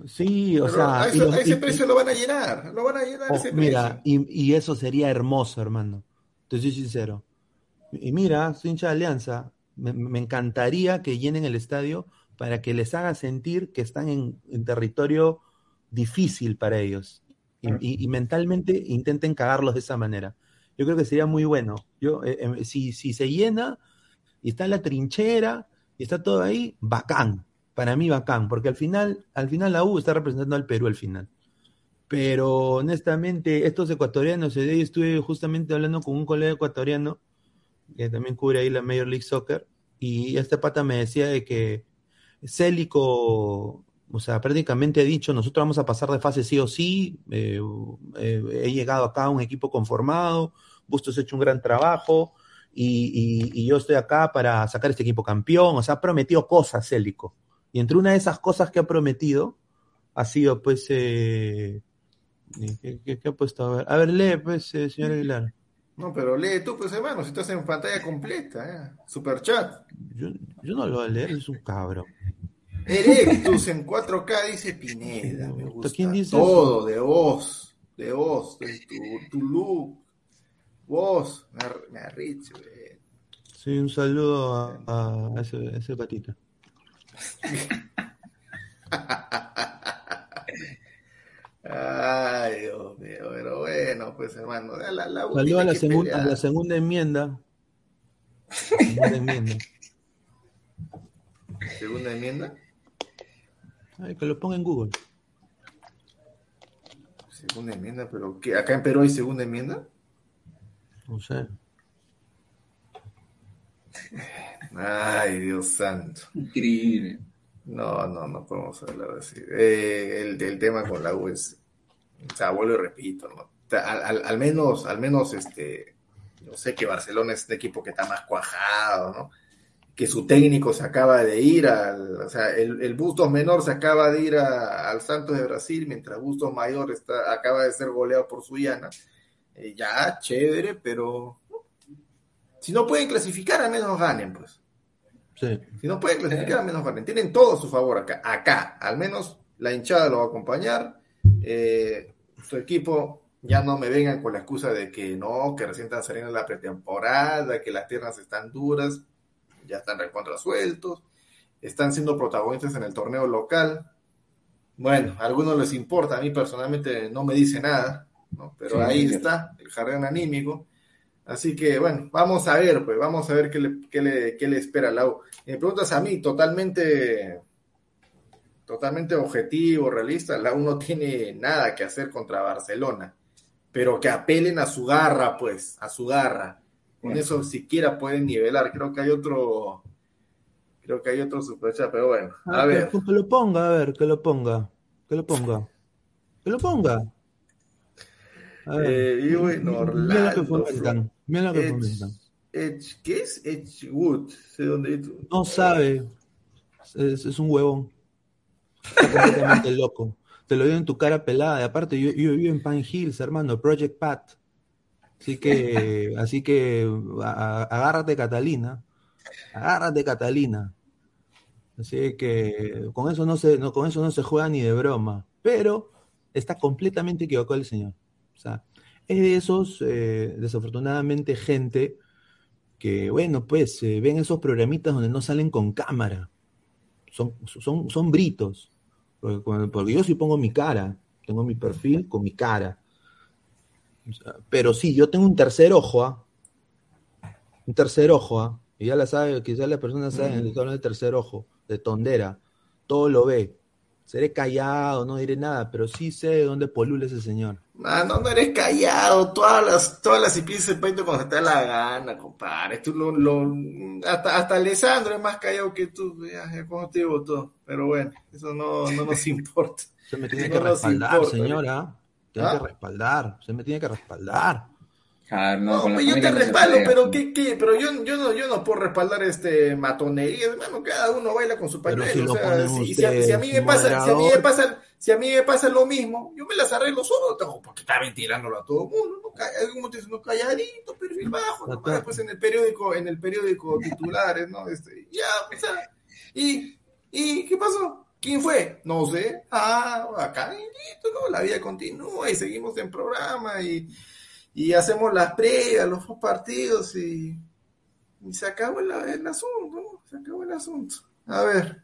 Sí, o Pero sea. A, eso, a ese y, precio y, lo van a llenar, lo van a llenar oh, ese Mira, y, y, eso sería hermoso, hermano. Te soy sincero. Y mira, soy hincha de Alianza. Me, me, encantaría que llenen el estadio para que les haga sentir que están en, en territorio difícil para ellos. Y, y, mentalmente intenten cagarlos de esa manera. Yo creo que sería muy bueno. Yo, eh, eh, si, si se llena, y está en la trinchera, y está todo ahí, bacán. Para mí bacán, porque al final, al final la U está representando al Perú al final. Pero honestamente, estos ecuatorianos, yo estuve justamente hablando con un colega ecuatoriano que también cubre ahí la Major League Soccer, y este pata me decía de que Célico, o sea, prácticamente ha dicho, nosotros vamos a pasar de fase sí o sí, eh, eh, he llegado acá a un equipo conformado, Bustos ha hecho un gran trabajo, y, yo estoy acá para sacar este equipo campeón, o sea, ha prometido cosas, Célico. Y entre una de esas cosas que ha prometido ha sido, pues, eh, ¿qué, ha puesto? A ver, a ver lee, pues, señor Aguilar. No, pero lee tú, pues, hermano, si estás en pantalla completa, ¿eh? super chat. Yo, yo no lo voy a leer, es un cabro. Erectus en 4K, dice Pineda, me gusta ¿Quién dice todo, eso? de vos, de vos, de tu, tu look, Vos, me, me arrecho, güey. Sí, un saludo a, a ese, a ese patito. Ay, Dios mío, pero bueno, pues hermano. La, la, la Saludo a la, segun, a la segunda enmienda. Segunda enmienda. ¿Segunda enmienda? Ay, que lo ponga en Google. Segunda enmienda, pero ¿qué? ¿acá en Perú hay segunda enmienda? No sé. Ay, Dios santo. Increíble. No, no, no podemos hablar así. Eh, el, tema con la U es, o sea, vuelvo y repito, ¿no? Al, menos, al menos, este, Yo sé que Barcelona es un equipo que está más cuajado, ¿no? Que su técnico se acaba de ir al, o sea, el, el Bustos menor se acaba de ir al Santos de Brasil, mientras Bustos mayor está, acaba de ser goleado por Suyana. Eh, ya, chévere, pero si no pueden clasificar, al menos ganen, pues. Sí. Si no pueden clasificar, al menos ganen. Tienen todo a su favor acá. Acá, al menos la hinchada lo va a acompañar. Eh, su equipo ya no me vengan con la excusa de que no, que recién están saliendo la pretemporada, que las tierras están duras, ya están recontra sueltos, están siendo protagonistas en el torneo local. Bueno, a algunos les importa, a mí personalmente no me dice nada, ¿no? pero Sí, ahí está el jardín anímico. Así que bueno, vamos a ver, pues vamos a ver qué le, qué le, qué le espera a la U. Y me preguntas a mí, totalmente, totalmente objetivo, realista, la U no tiene nada que hacer contra Barcelona, pero que apelen a su garra, pues, a su garra. Con eso siquiera pueden nivelar. Creo que hay otro, creo que hay otro superchat, pero bueno, a Ah, ver. que, que lo ponga, a ver, que lo ponga. Que lo ponga. Que lo ponga. A ver. Eh, Orlando. Mira lo que. Edge- ¿qué es Edgewood? No sabe. Es, es un huevón. Está completamente loco. Te lo digo en tu cara pelada. Y aparte, yo, yo vivo en Pine Hills, hermano, Project Pat. Así que, así que a- agárrate, Catalina. Agárrate, Catalina. Así que con eso no se, no, con eso no se juega ni de broma. Pero está completamente equivocado el señor. O sea, es de esos, eh, desafortunadamente, gente que, bueno, pues eh, ven esos programitas donde no salen con cámara. Son, son, son britos. Porque, porque yo sí pongo mi cara. Tengo mi perfil con mi cara. Pero sí, yo tengo un tercer ojo, ¿ah? Un tercer ojo, ¿ah? Y ya la sabe, quizás la persona sabe, mm. hablo de tercer ojo, de tondera. Todo lo ve. Seré callado, no diré nada, pero sí sé de dónde polula ese señor. Mano, no eres callado. Todas las, todas las IPs se peito cuando se te da la gana, compadre. Tú lo, lo, hasta, hasta Alessandro es más callado que tú. Ya, ya como te digo todo. Pero bueno, eso no, no nos importa. Se me tiene que no respaldar, importa, señora. Tiene ¿Ah? que respaldar. Se me tiene que respaldar. Ah, no, no pues yo te respaldo, pero ¿qué, qué? Pero yo, yo, no, yo no puedo respaldar este matonería, hermano, cada uno baila con su pañuelo. Si o sea, si, si, a, si, a, mí me pasa, si a mí me pasa, si a mí me pasa lo mismo, yo me las arreglo solo, tengo porque estar ventilándolo a todo el mundo, no, como te no calladito, perfil bajo, no, después en el periódico, en el periódico titulares, ¿no? Este, ya, o sea, y, y ¿qué pasó? ¿Quién fue? No sé. Ah, acá, listo, ¿no? La vida continúa y seguimos en programa y y hacemos las previas, los dos partidos y, y se acabó el, el, asunto, ¿no? Se acabó el asunto. A ver.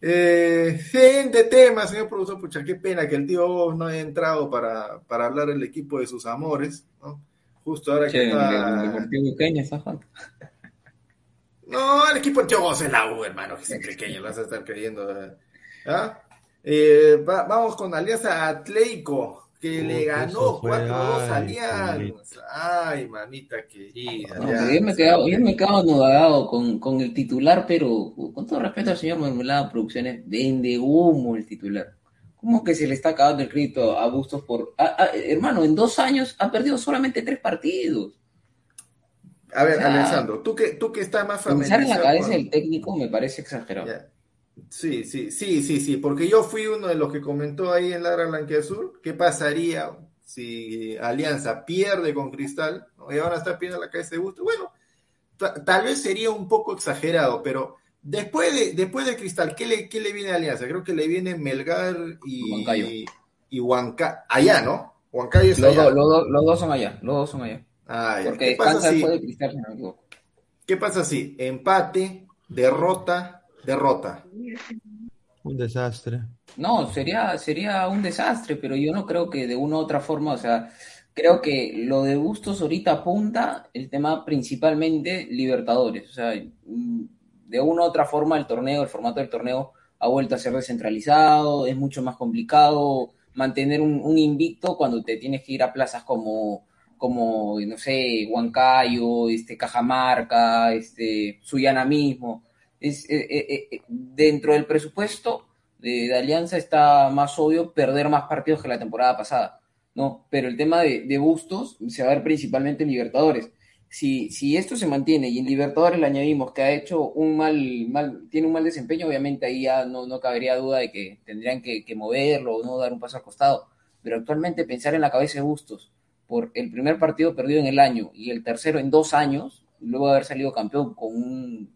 Eh, siguiente tema, señor profesor, pucha, qué pena que el tío no haya entrado para, para hablar del equipo de sus amores, ¿no? Justo ahora que está... El, Uqueña jugando. No, el equipo de Tío es la U, hermano, que es pequeño, lo vas a estar creyendo. ¿ah? Eh, va, vamos con Alianza Atlético que le ganó 4-2 Alianza. Ay, mamita querida. No, yo me he quedado, yo me he quedado anodado con, con el titular, pero con todo respeto al señor Mermelada Producciones, vende humo el titular. ¿Cómo que se le está acabando el crédito a Bustos por... A, a, hermano, en dos años ha perdido solamente tres partidos. A ver, o sea, Alessandro, tú que, tú que estás más familiarizado... Pensar en la cabeza con... del técnico me parece exagerado. Yeah. Sí, sí, sí, sí, sí, porque yo fui uno de los que comentó ahí en Ladra Blanquiazul qué pasaría si Alianza pierde con Cristal, ¿no? y van a estar pidiendo la cabeza de gusto. Bueno, tal vez sería un poco exagerado, pero después de, después de Cristal, ¿qué le, ¿qué le viene a Alianza? Creo que le viene Melgar y Huancayo. y Huanca, allá, ¿no? Huancayo es los, allá. Do, los, do, los, dos son allá, los dos son allá. Ah. Porque ¿Qué pasa si, después de Cristal, si no me equivoco. ¿Qué pasa si empate, derrota, derrota? Un desastre. No, sería, sería un desastre, pero yo no creo que de una u otra forma, o sea, creo que lo de Bustos ahorita apunta el tema principalmente Libertadores. O sea, de una u otra forma el torneo, el formato del torneo ha vuelto a ser descentralizado, es mucho más complicado mantener un, un invicto cuando te tienes que ir a plazas como, como no sé, Huancayo, este, Cajamarca, este, Suyana mismo. Eh, eh, eh, dentro del presupuesto de, de, Alianza está más obvio perder más partidos que la temporada pasada, ¿no? Pero el tema de, Bustos se va a ver principalmente en Libertadores. si, esto se mantiene y en Libertadores le añadimos que ha hecho un mal, mal tiene un mal desempeño, obviamente ahí ya no, no cabería duda de que tendrían que, que moverlo o no dar un paso al costado. Pero actualmente pensar en la cabeza de Bustos por el primer partido perdido en el año y el tercero en dos años, luego de haber salido campeón con un,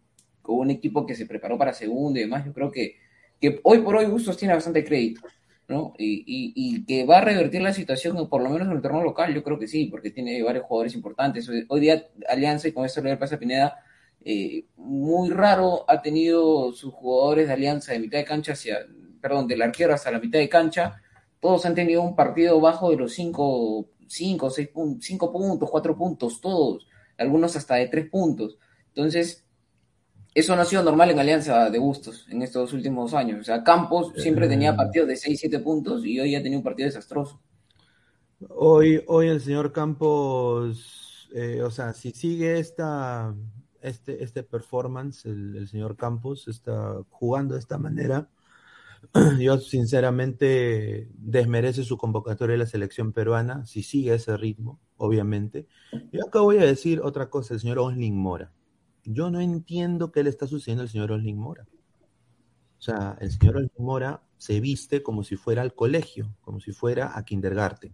un equipo que se preparó para segundo y demás, yo creo que, que hoy por hoy Bustos tiene bastante crédito. ¿no? Y, y, que va a revertir la situación, por lo menos en el torneo local, yo creo que sí, porque tiene varios jugadores importantes. Hoy, día Alianza, y con esto le pasa a Pineda, eh, muy raro ha tenido sus jugadores de Alianza de mitad de cancha hacia, perdón, del arquero hasta la mitad de cancha, todos han tenido un partido bajo de los 5, 5, 6 puntos, 5 puntos, 4 puntos, todos, algunos hasta de 3 puntos. Entonces, eso no ha sido normal en Alianza de Bustos en estos últimos años. O sea, Campos siempre tenía partidos de 6, 7 puntos y hoy ha tenido un partido desastroso. Hoy, hoy el señor Campos, eh, o sea, si sigue esta, este, este performance, el, el, señor Campos está jugando de esta manera, yo sinceramente desmerece su convocatoria de la selección peruana, si sigue ese ritmo, obviamente. Y acá voy a decir otra cosa, el señor Osling Mora. Yo no entiendo qué le está sucediendo al señor Osling Mora. O sea, el señor Osling Mora se viste como si fuera al colegio, como si fuera a kindergarten.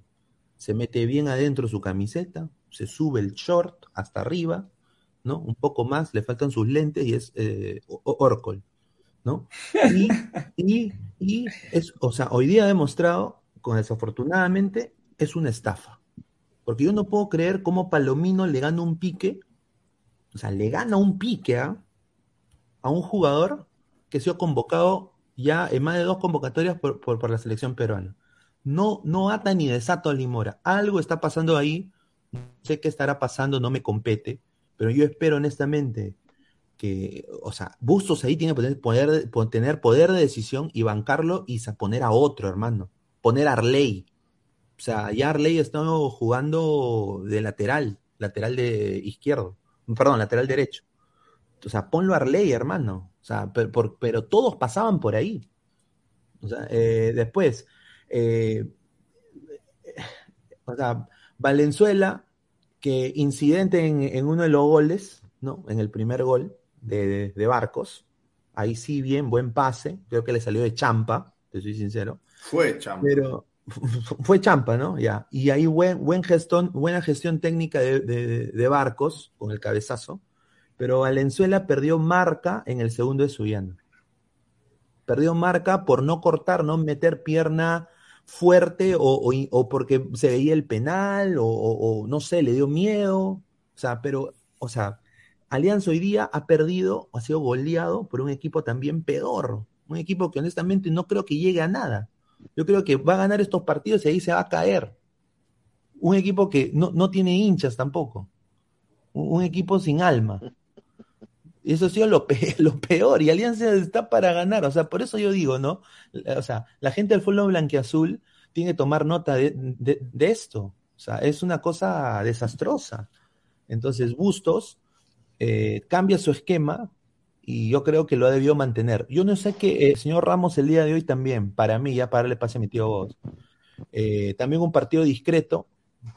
Se mete bien adentro su camiseta, se sube el short hasta arriba, ¿no? Un poco más, le faltan sus lentes y es eh, Orcol, ¿no? Y, y, y, es, o sea, hoy día ha demostrado, con desafortunadamente, es una estafa. Porque yo no puedo creer cómo Palomino le gana un pique o sea, le gana un pique ¿eh? a un jugador que ha sido convocado ya en más de dos convocatorias por, por, la selección peruana. No, no ata ni desato a Limora. Algo está pasando ahí. No sé qué estará pasando, no me compete. Pero yo espero honestamente que, o sea, Bustos ahí tiene que poder, poder, tener poder de decisión y bancarlo y poner a otro, hermano. Poner a Arley. O sea, ya Arley está jugando de lateral, lateral de izquierdo perdón, lateral derecho. O sea, ponlo a Arley, hermano. O sea, pero, por, pero todos pasaban por ahí. O sea, eh, después, eh, o sea, Valenzuela, que incidente en, en, uno de los goles, ¿no? En el primer gol de, de, de, Barcos. Ahí sí, bien, buen pase. Creo que le salió de champa, te soy sincero. Fue champa. Pero, fue champa, ¿no? Ya. Y ahí buen, buena gestión técnica de, Barcos con el cabezazo. Pero Valenzuela perdió marca en el segundo de Suyana. Perdió marca por no cortar, no meter pierna fuerte o porque se veía el penal o, o, no sé, le dio miedo. O sea, pero, o sea, Alianza hoy día ha perdido, ha sido goleado por un equipo también peor. Un equipo que honestamente no creo que llegue a nada. Yo creo que va a ganar estos partidos y ahí se va a caer. Un equipo que no, no tiene hinchas tampoco. Un, equipo sin alma. Eso ha sido lo, pe lo, peor. Y Alianza está para ganar. O sea, por eso yo digo, ¿no? O sea, la gente del fútbol blanquiazul tiene que tomar nota de, de, de esto. O sea, es una cosa desastrosa. Entonces, Bustos eh, cambia su esquema y yo creo que lo ha debido mantener. Yo no sé que el eh, señor Ramos el día de hoy también, para mí, ya para darle pase a mi tío vos, eh, también un partido discreto,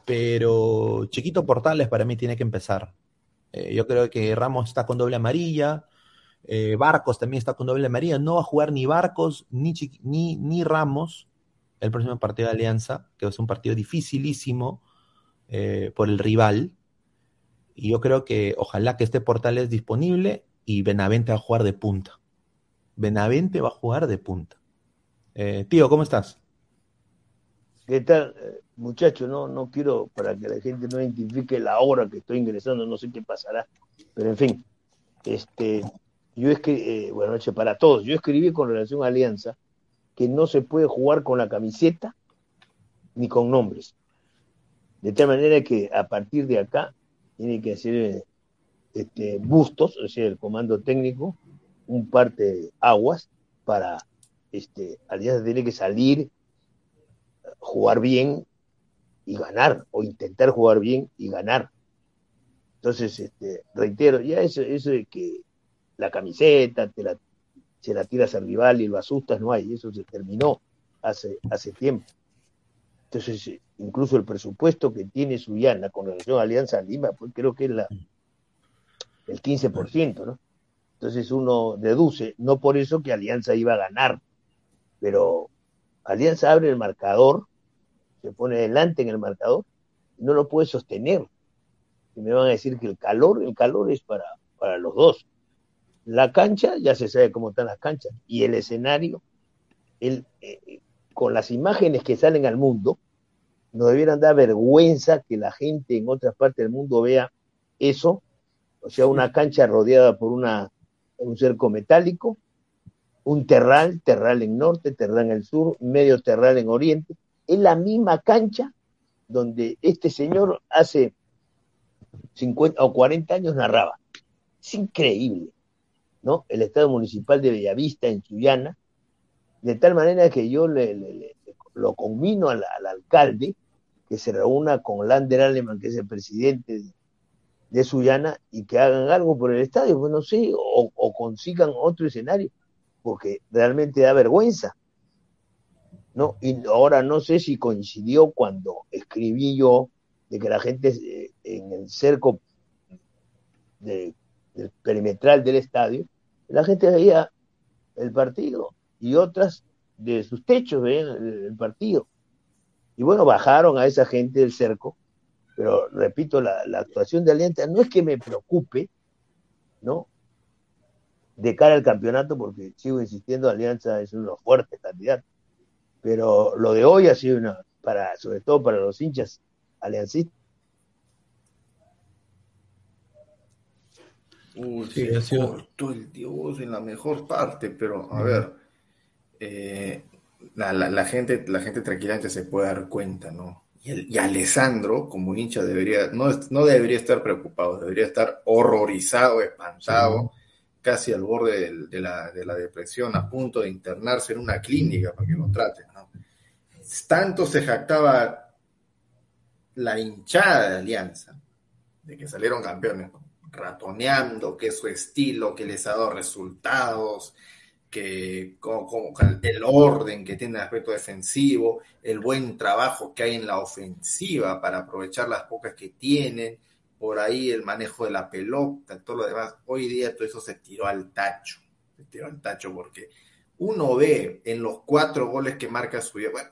pero Chiquito Portales para mí tiene que empezar. Eh, yo creo que Ramos está con doble amarilla, Barcos también está con doble amarilla, no va a jugar ni Barcos ni, ni, ni Ramos el próximo partido de Alianza, que es un partido dificilísimo por el rival. Y yo creo que ojalá que este Portales disponible y Benavente va a jugar de punta. Benavente va a jugar de punta. Eh, tío, ¿cómo estás? ¿Qué tal, muchacho? No, no quiero para que la gente no identifique la hora que estoy ingresando, no sé qué pasará, pero en fin, este, yo es que, eh, buenas noches para todos. Yo escribí con relación a Alianza que no se puede jugar con la camiseta ni con nombres. De tal manera que a partir de acá tiene que hacer este, bustos, es decir, el comando técnico, un parte aguas para este, Alianza tiene que salir, jugar bien y ganar, o intentar jugar bien y ganar. Entonces, este, reitero, ya eso, eso de que la camiseta, te la, se la tiras al rival y lo asustas, no hay, eso se terminó hace, hace tiempo. Entonces, incluso el presupuesto que tiene Suyana con relación a Alianza Lima, pues creo que es la, el 15%, ¿no? Entonces uno deduce, no por eso que Alianza iba a ganar, pero Alianza abre el marcador, se pone delante en el marcador, y no lo puede sostener. Y me van a decir que el calor, el calor es para, para los dos. La cancha, ya se sabe cómo están las canchas, y el escenario, el, eh, con las imágenes que salen al mundo, nos debieran dar vergüenza que la gente en otras partes del mundo vea eso, o sea, una cancha rodeada por una, un cerco metálico, un terral, terral en norte, terral en el sur, medio terral en oriente, es la misma cancha donde este señor hace 50 o 40 años narraba. Es increíble, ¿no? El Estado Municipal de Bellavista, en Chuyana, de tal manera que yo le, lo convino al, alcalde que se reúna con Lander Aleman, que es el presidente de, de Sullana, y que hagan algo por el estadio, pues no sé, o, consigan otro escenario, porque realmente da vergüenza. ¿no? Y ahora no sé si coincidió cuando escribí yo de que la gente eh, en el cerco del perimetral del estadio, la gente veía el partido y otras de sus techos veían el, partido. Y bueno, bajaron a esa gente del cerco, pero repito, la, la actuación de Alianza no es que me preocupe, ¿no? De cara al campeonato, porque sigo insistiendo, Alianza es uno de los fuertes candidatos pero lo de hoy ha sido una, para, sobre todo para los hinchas aliancistas. Uy, sí, ha sido... el Dios en la mejor parte, pero a ver, eh, la, la, gente, la gente tranquilamente se puede dar cuenta, ¿no? Y, el, y Alessandro, como hincha, debería, no, no debería estar preocupado, debería estar horrorizado, espantado, casi al borde de, la, de la depresión, a punto de internarse en una clínica para que lo traten tanto se jactaba la hinchada de Alianza, de que salieron campeones, ratoneando, que es su estilo, que les ha dado resultados, el orden que tiene el aspecto defensivo, el buen trabajo que hay en la ofensiva para aprovechar las pocas que tienen, por ahí el manejo de la pelota, todo lo demás. Hoy día todo eso se tiró al tacho, se tiró al tacho porque uno ve en los cuatro goles que marca su bueno,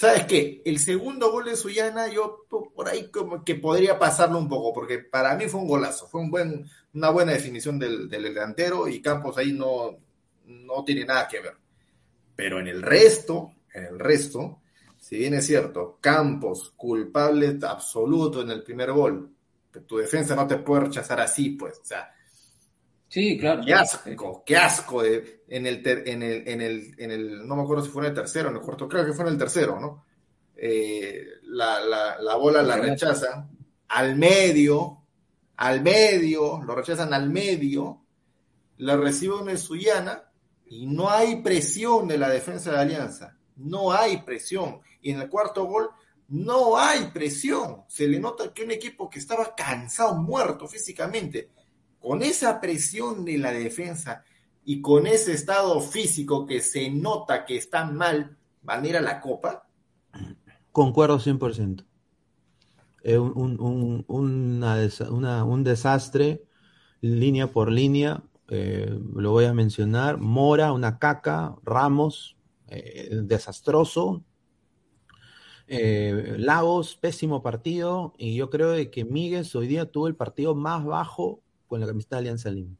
¿Sabes qué? El segundo gol de Suyana, yo por ahí como que podría pasarlo un poco, porque para mí fue un golazo, fue un buen, una buena definición del, delantero y Campos ahí no, no tiene nada que ver. Pero en el resto, en el resto, si bien es cierto, Campos culpable absoluto en el primer gol, tu defensa no te puede rechazar así, pues, o sea, Sí, claro. Qué asco, qué asco de, en, el en, el, en, el, en el, no me acuerdo si fue en el tercero, en el cuarto, creo que fue en el tercero, ¿no? Eh, la, la, la, bola la rechazan al medio, al medio, lo rechazan al medio, la recibe una Suyana y no hay presión de la defensa de Alianza, no hay presión. Y en el cuarto gol no hay presión, se le nota que un equipo que estaba cansado, muerto físicamente, con esa presión de la defensa y con ese estado físico que se nota que está mal, ¿van a ir a la Copa? Concuerdo 100%. Es un, un, una, un desastre, línea por línea. Eh, lo voy a mencionar. Mora, una caca. Ramos, eh, desastroso. Eh, Lagos, pésimo partido. Y yo creo que Miguel hoy día tuvo el partido más bajo con la camiseta de Alianza Lima.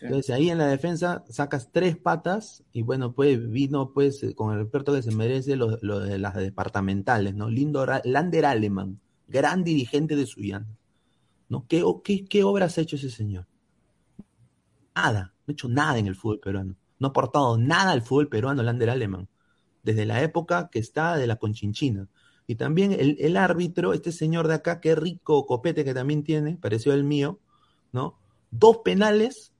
Entonces ahí en la defensa sacas tres patas y bueno, pues vino pues con el experto que se merece lo, de las departamentales, ¿no? Lindo Lander Aleman, gran dirigente de Suyana. ¿no? ¿Qué, qué, ¿Qué obras ha hecho ese señor? Nada, no ha hecho nada en el fútbol peruano. No ha aportado nada al fútbol peruano Lander Aleman. Desde la época que está de la Conchinchina. Y también el, el árbitro, este señor de acá, qué rico copete que también tiene, pareció el mío, ¿no? Dos penales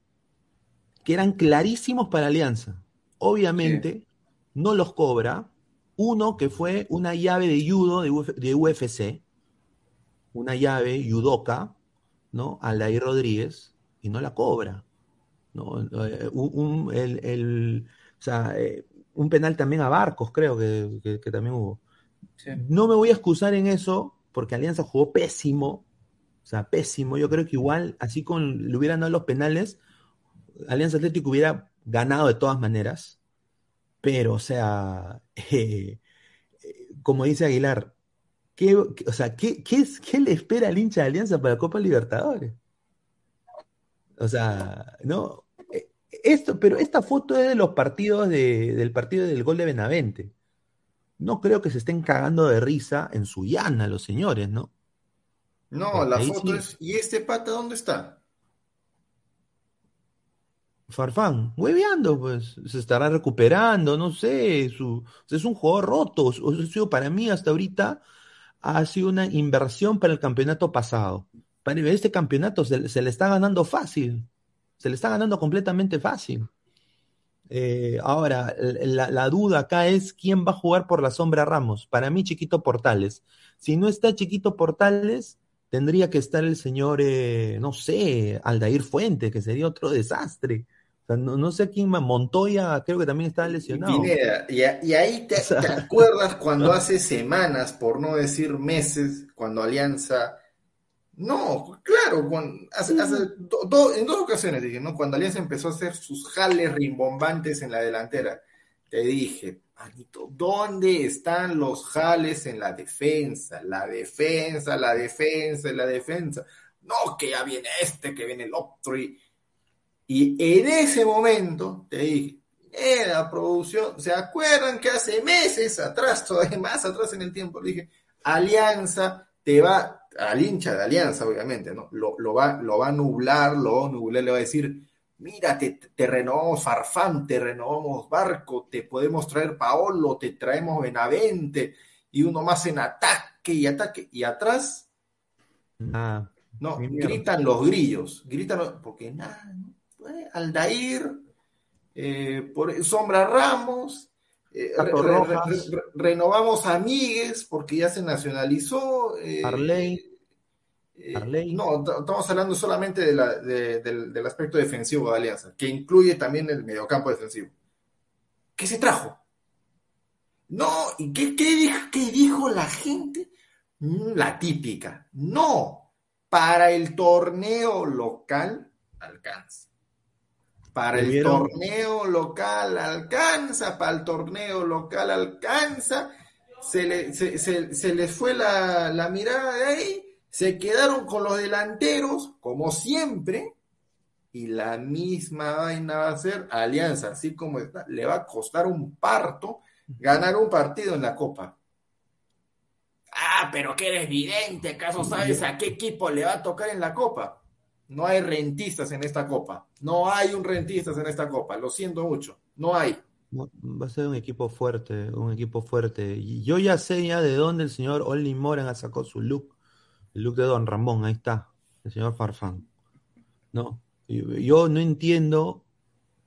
que eran clarísimos para Alianza. Obviamente, no los cobra. Uno que fue una llave de judo de, UFC, una llave judoka, ¿no? Aldair Rodríguez, y no la cobra. ¿No? Eh, un, el, el, o sea, eh, un penal también a Barcos, creo que, que, también hubo. No me voy a excusar en eso, porque Alianza jugó pésimo. O sea, pésimo. Yo creo que igual, así con le hubieran dado los penales, Alianza Atlético hubiera ganado de todas maneras. Pero, o sea, eh, como dice Aguilar, ¿qué, o sea, ¿qué, qué, ¿qué le espera al hincha de Alianza para la Copa Libertadores? O sea, no, esto, pero esta foto es de los partidos de, del partido del gol de Benavente. No creo que se estén cagando de risa en su llana los señores, ¿no? No, la foto es. ¿Y este pata dónde está? Farfán, hueveando, pues, se estará recuperando, no sé, su, es un jugador roto, sido para mí hasta ahorita ha sido una inversión para el campeonato pasado. Para este campeonato se le está ganando fácil. Se le está ganando completamente fácil. Eh, ahora, la, duda acá es quién va a jugar por la sombra Ramos. Para mí, Chiquito Portales. Si no está Chiquito Portales, tendría que estar el señor, eh, no sé, Aldair Fuente, que sería otro desastre. no, sé quién más, Montoya creo que también está lesionado. y, ahí te, te acuerdas cuando hace semanas, por no decir meses, cuando Alianza no, claro, hace, en dos ocasiones dije, ¿no? Cuando Alianza empezó a hacer sus jales rimbombantes en la delantera, te dije, Anito, ¿dónde están los jales en la defensa? La defensa, la defensa, la defensa. No, que ya viene este, que viene el otro. Y, en ese momento te dije, eh, la producción, ¿se acuerdan que hace meses atrás, todavía más atrás en el tiempo, le dije, Alianza te va al hincha de Alianza, obviamente, ¿no? Lo, va, lo va a nublar, lo va a nublar, le va a decir, mira, te, renovamos Farfán, te renovamos Barco, te podemos traer Paolo, te traemos Benavente, y uno más en ataque y ataque, y atrás, ah, no, gritan los grillos, gritan, porque nada, Aldair, eh, por Sombra Ramos, eh, renovamos a porque ya se nacionalizó. Eh, Arley. Eh, no, estamos hablando solamente del, aspecto defensivo de Alianza, que incluye también el mediocampo defensivo. ¿Qué se trajo? No, ¿y qué, qué dijo la gente? Mm, la típica. No, para el torneo local alcanza. Para el torneo local alcanza, para el torneo local alcanza, se, le, se, les fue la, mirada de ahí, se quedaron con los delanteros, como siempre, y la misma vaina va a ser Alianza, así como está, le va a costar un parto ganar un partido en la Copa. Ah, pero que eres vidente, ¿acaso sabes a qué equipo le va a tocar en la Copa? No hay rentistas en esta copa. No hay un rentistas en esta copa. Lo siento mucho. No hay. Va a ser un equipo fuerte, un equipo fuerte. Yo ya sé ya de dónde el señor Oli Moran sacó su look. El look de Don Ramón, ahí está. El señor Farfán. ¿No? Yo no entiendo,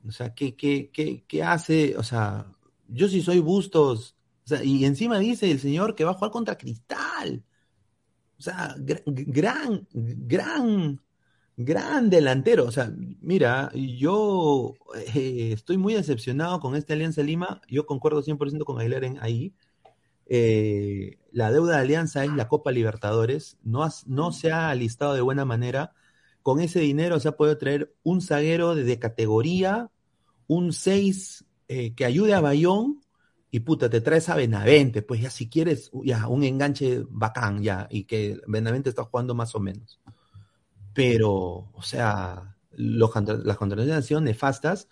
o sea, ¿qué, qué, qué, hace? O sea, yo sí soy Bustos. Y encima dice el señor que va a jugar contra Cristal. O sea, gran Gran delantero, o sea, mira, yo eh, estoy muy decepcionado con esta Alianza Lima, yo concuerdo 100% con Aguilar ahí. Eh, la deuda de Alianza es la Copa Libertadores, no, no se ha listado de buena manera. Con ese dinero se ha podido traer un zaguero de, categoría, un 6 eh, que ayude a Bayón. Y puta, te traes a Benavente, pues ya si quieres, ya un enganche bacán, ya, y que Benavente está jugando más o menos pero, o sea, las contrataciones han sido nefastas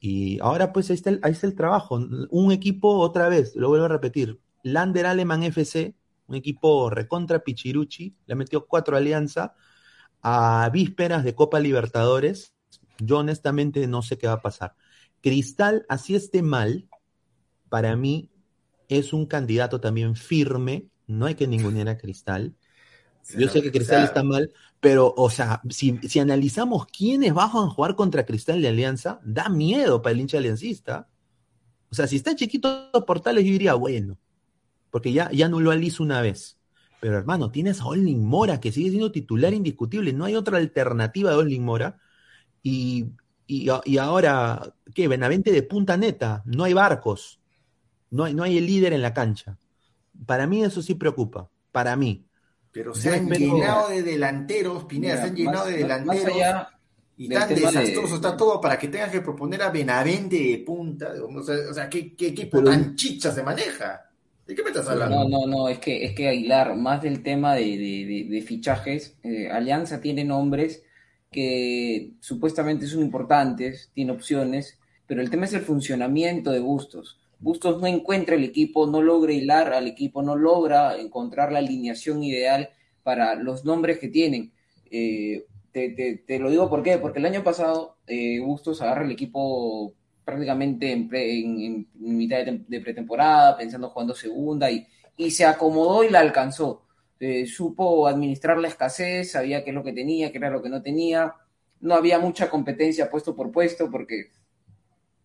y ahora pues ahí está, el, ahí está el trabajo. Un equipo, otra vez, lo vuelvo a repetir, Lander Aleman FC, un equipo recontra Pichiruchi, le metió cuatro alianzas a vísperas de Copa Libertadores. Yo honestamente no sé qué va a pasar. Cristal, así esté mal, para mí es un candidato también firme, no hay que ningunear a Cristal. Yo sé que Cristal está mal, pero, o sea, si, analizamos quiénes van a jugar contra Cristal de Alianza, da miedo para el hincha aliancista. O sea, si está chiquito Portales, yo diría, bueno, porque ya, ya no lo alizo una vez. Pero hermano, tienes a Olin Mora, que sigue siendo titular indiscutible, no hay otra alternativa de Olin Mora. Y, y, ahora, ¿qué? Benavente de punta neta, no hay barcos, no hay, no hay el líder en la cancha. para mí eso sí preocupa, para mí. Pero se han llenado de delanteros, Pineda, se han llenado de delanteros. y tan desastroso está todo para que tengas que proponer a Benavente de punta. O sea, ¿qué, equipo tan chicha se maneja? ¿De qué me estás hablando? No, no, no, es que, es que Aguilar, más del tema de, fichajes, eh, Alianza tiene nombres que supuestamente son importantes, tiene opciones, pero el tema es el funcionamiento de Bustos. Bustos no encuentra el equipo, no logra hilar al equipo, no logra encontrar la alineación ideal para los nombres que tienen. Eh, te, lo digo por qué, porque el año pasado eh, Bustos agarra el equipo prácticamente en, mitad de, pretemporada, pensando jugando segunda, y, y se acomodó y la alcanzó. Eh, supo administrar la escasez, sabía qué es lo que tenía, qué era lo que no tenía. No había mucha competencia puesto por puesto, porque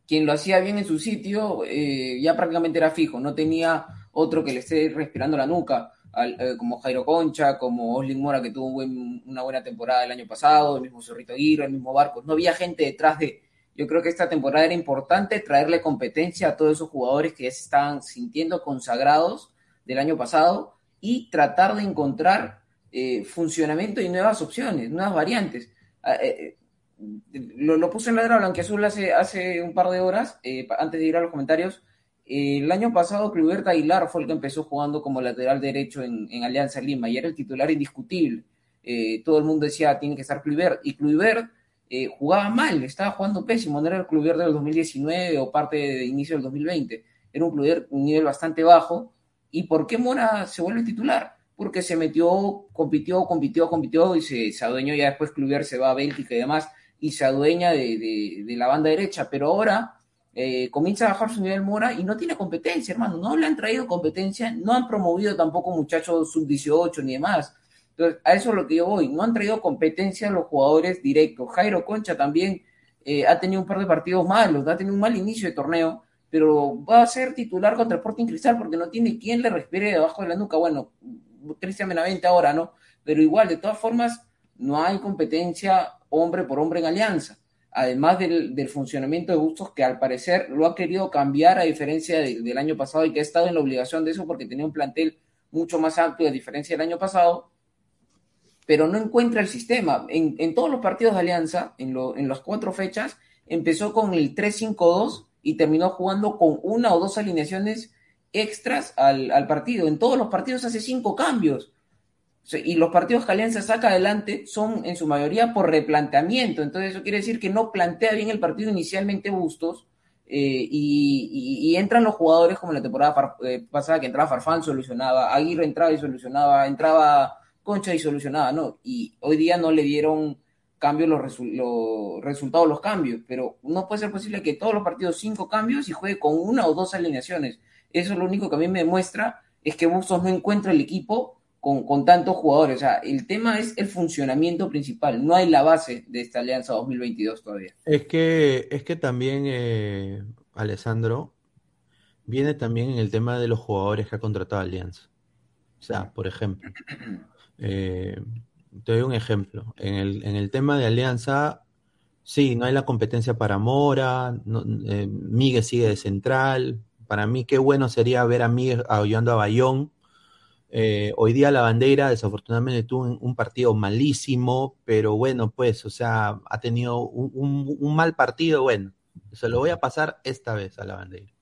quien lo hacía bien en su sitio eh, ya prácticamente era fijo, no tenía otro que le esté respirando la nuca, eh, como Jairo Concha, como Oslin Mora, que tuvo una buena temporada el año pasado, el mismo Zorrito Aguirre, el mismo Barcos. No había gente detrás de, yo creo que esta temporada era importante traerle competencia a todos esos jugadores que ya se estaban sintiendo consagrados del año pasado y tratar de encontrar eh, funcionamiento y nuevas opciones, nuevas variantes. Ah, eh, eh, lo, puse en la blanque blanqueazul hace, hace un par de horas, antes de ir a los comentarios. el año pasado, Clubert Aguilar fue el que empezó jugando como lateral derecho en, Alianza Lima y era el titular indiscutible. todo el mundo decía, tiene que estar Clubert. Y Clubert eh, jugaba mal, estaba jugando pésimo, no era el Clubier del 2019 o parte de inicio del 2020, era un Clubier un nivel bastante bajo. ¿Y por qué Mora se vuelve titular? Porque se metió, compitió, compitió, compitió y se, se adueñó, ya después Clubier se va a Bélgica y demás, y se adueña de, la banda derecha, pero ahora eh, comienza a bajar su nivel Mora y no tiene competencia, hermano, no le han traído competencia, no han promovido tampoco muchachos sub-18 ni demás entonces, a eso es lo que yo voy. No han traído competencia los jugadores directos. Jairo Concha también eh, ha tenido un par de partidos malos, ha tenido un mal inicio de torneo, pero va a ser titular contra Sporting Cristal porque no tiene quien le respire debajo de la nuca. Bueno, Cristian Benavente ahora, ¿no? Pero igual, de todas formas, no hay competencia hombre por hombre en alianza. Además del, funcionamiento de Bustos, que al parecer lo ha querido cambiar a diferencia del año pasado y que ha estado en la obligación de eso porque tenía un plantel mucho más amplio a diferencia del año pasado pero no encuentra el sistema. En, todos los partidos de Alianza, en, las cuatro fechas, empezó con el 3-5-2 y terminó jugando con una o dos alineaciones extras al, partido. En todos los partidos hace cinco cambios. Y los partidos que Alianza saca adelante son en su mayoría por replanteamiento. Entonces eso quiere decir que no plantea bien el partido inicialmente Bustos. Eh, y, entran los jugadores como la temporada eh, pasada que entraba Farfán, solucionaba, Aguirre entraba y solucionaba, entraba concha y solucionada, ¿no? Y hoy día no le dieron cambios los, resultados los cambios, pero no puede ser posible que todos los partidos cinco cambios y juegue con una o dos alineaciones. Eso es lo único que a mí me demuestra es que Bustos no encuentra el equipo con, con, tantos jugadores. O sea, el tema es el funcionamiento principal. No hay la base de esta alianza 2022 todavía. Es que, es que también, eh, Alessandro, viene también en el tema de los jugadores que ha contratado Alianza. O sea, por ejemplo, eh, te doy un ejemplo. En el, en el tema de Alianza, sí, no hay la competencia para Mora, no, eh, Miguel sigue de central. Para mí, qué bueno sería ver a Miguel ayudando a Bayón. Eh, hoy día la bandera, desafortunadamente, tuvo un, partido malísimo, pero bueno, pues, o sea, ha tenido un, mal partido, bueno, se lo voy a pasar esta vez a la bandera.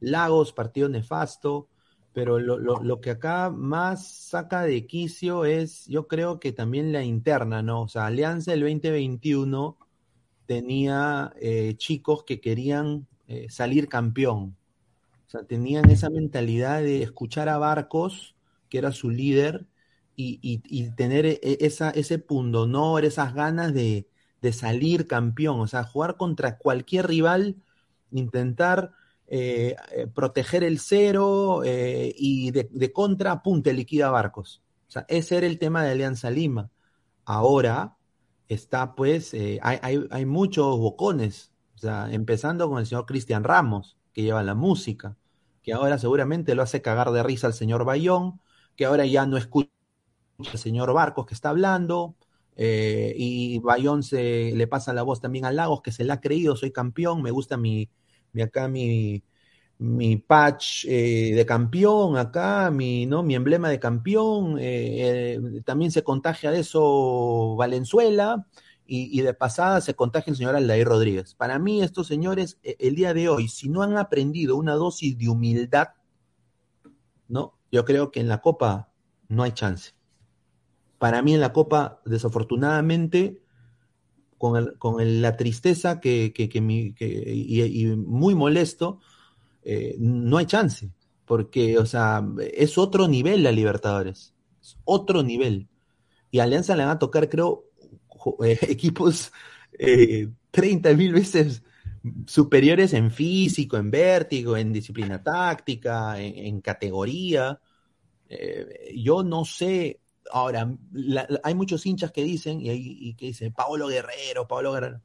Lagos, partido nefasto pero lo, que acá más saca de quicio es, yo creo que también la interna, ¿no? O sea, Alianza el 2021 tenía eh, chicos que querían eh, salir campeón. O sea, tenían esa mentalidad de escuchar a Barcos, era su líder, y, tener e, esa, ese pundonor, esas ganas de, de salir campeón. O sea, jugar contra cualquier rival, intentar eh, eh, proteger el cero eh, y de, contra, apunte, liquida barcos. O sea, ese era el tema de Alianza Lima. Ahora está pues, hay, hay, hay, muchos bocones, o sea, empezando con el señor Cristian Ramos, que lleva la música, que ahora seguramente lo hace cagar de risa al señor Bayón, que ahora ya no escucha al señor Barcos que está hablando, y Bayón se le pasa la voz también a Lagos, que se le ha creído, soy campeón, me gusta mi, acá mi, mi patch eh, de campeón acá, mi, ¿no? mi emblema de campeón, eh, eh, también se contagia de eso Valenzuela y, y, de pasada se contagia el señor Aldair Rodríguez. Para mí estos señores, el día de hoy, si no han aprendido una dosis de humildad, ¿no? Yo creo que en la Copa no hay chance. Para mí en la Copa, desafortunadamente, con, el, con el, la tristeza que, que, que, y, muy molesto, eh, no hay chance, porque, o sea, es otro nivel la Libertadores, es otro nivel. Y a Alianza le van a tocar, creo, eh, equipos eh, 30 mil veces superiores en físico, en vértigo, en disciplina táctica, en categoría. Eh, yo no sé, ahora, la, la, hay muchos hinchas que dicen, y, y que dicen, Paolo Guerrero, Paolo Guerrero.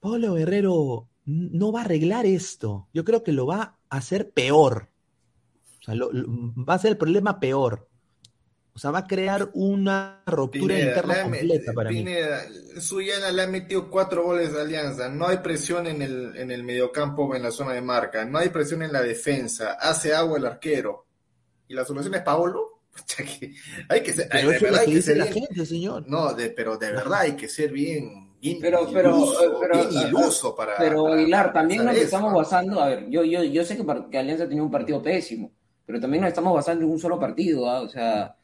Paolo Guerrero no va a arreglar esto. Yo creo que lo va a hacer peor. O sea, lo, lo, va a ser el problema peor. O sea, va a crear una ruptura Pineda, interna completa para Pineda, mí. Suyana le ha metido cuatro goles de Alianza. No hay presión en el, en el mediocampo, en la zona de marca. No hay presión en la defensa. Hace agua el arquero. ¿Y la solución es Paolo? hay que ser, pero de eso verdad, es hay que ser la bien, gente, señor. no, de, pero de verdad hay que ser bien, bien Pero, pero, iluso, pero, bien iluso para. pero para- Aguilar, para también nos estamos eso, ¿no? basando, a ver, yo, yo, yo sé que, que Alianza tenía un partido pésimo, pero también nos estamos basando en un solo partido, ¿ah? o sea,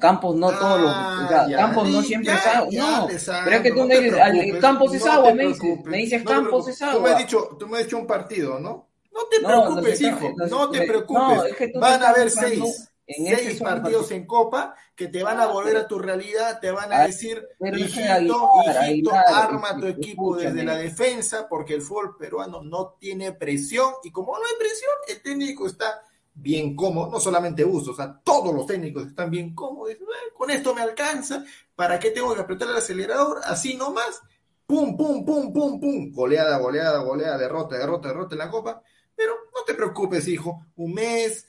Campos no todos los, o sea, Ah, ya, Campos no siempre ya, es agua, no, pero es que tú no me dices, Campos es no agua, te me dices, me dices Campos es preocupes. Tú me has agua. dicho, tú me has dicho un partido, ¿no? No te No, preocupes, no, hijo, no, no te preocupes. es que Van a haber seis, en ese seis partidos partido. en Copa que te van a volver a tu realidad, te van a Ah, decir, hijito, Aguilar, hijito, Aguilar, arma tu equipo desde la defensa porque el fútbol peruano no tiene presión y como no hay presión, el técnico está bien cómodo, no solamente uso, o sea, todos los técnicos están bien cómodos, dicen, "Eh, con esto me alcanza, ¿para qué tengo que apretar el acelerador? Así nomás, pum, pum, pum, pum, pum, goleada, goleada, goleada, derrota, derrota, derrota en la copa, pero no te preocupes, hijo, un mes,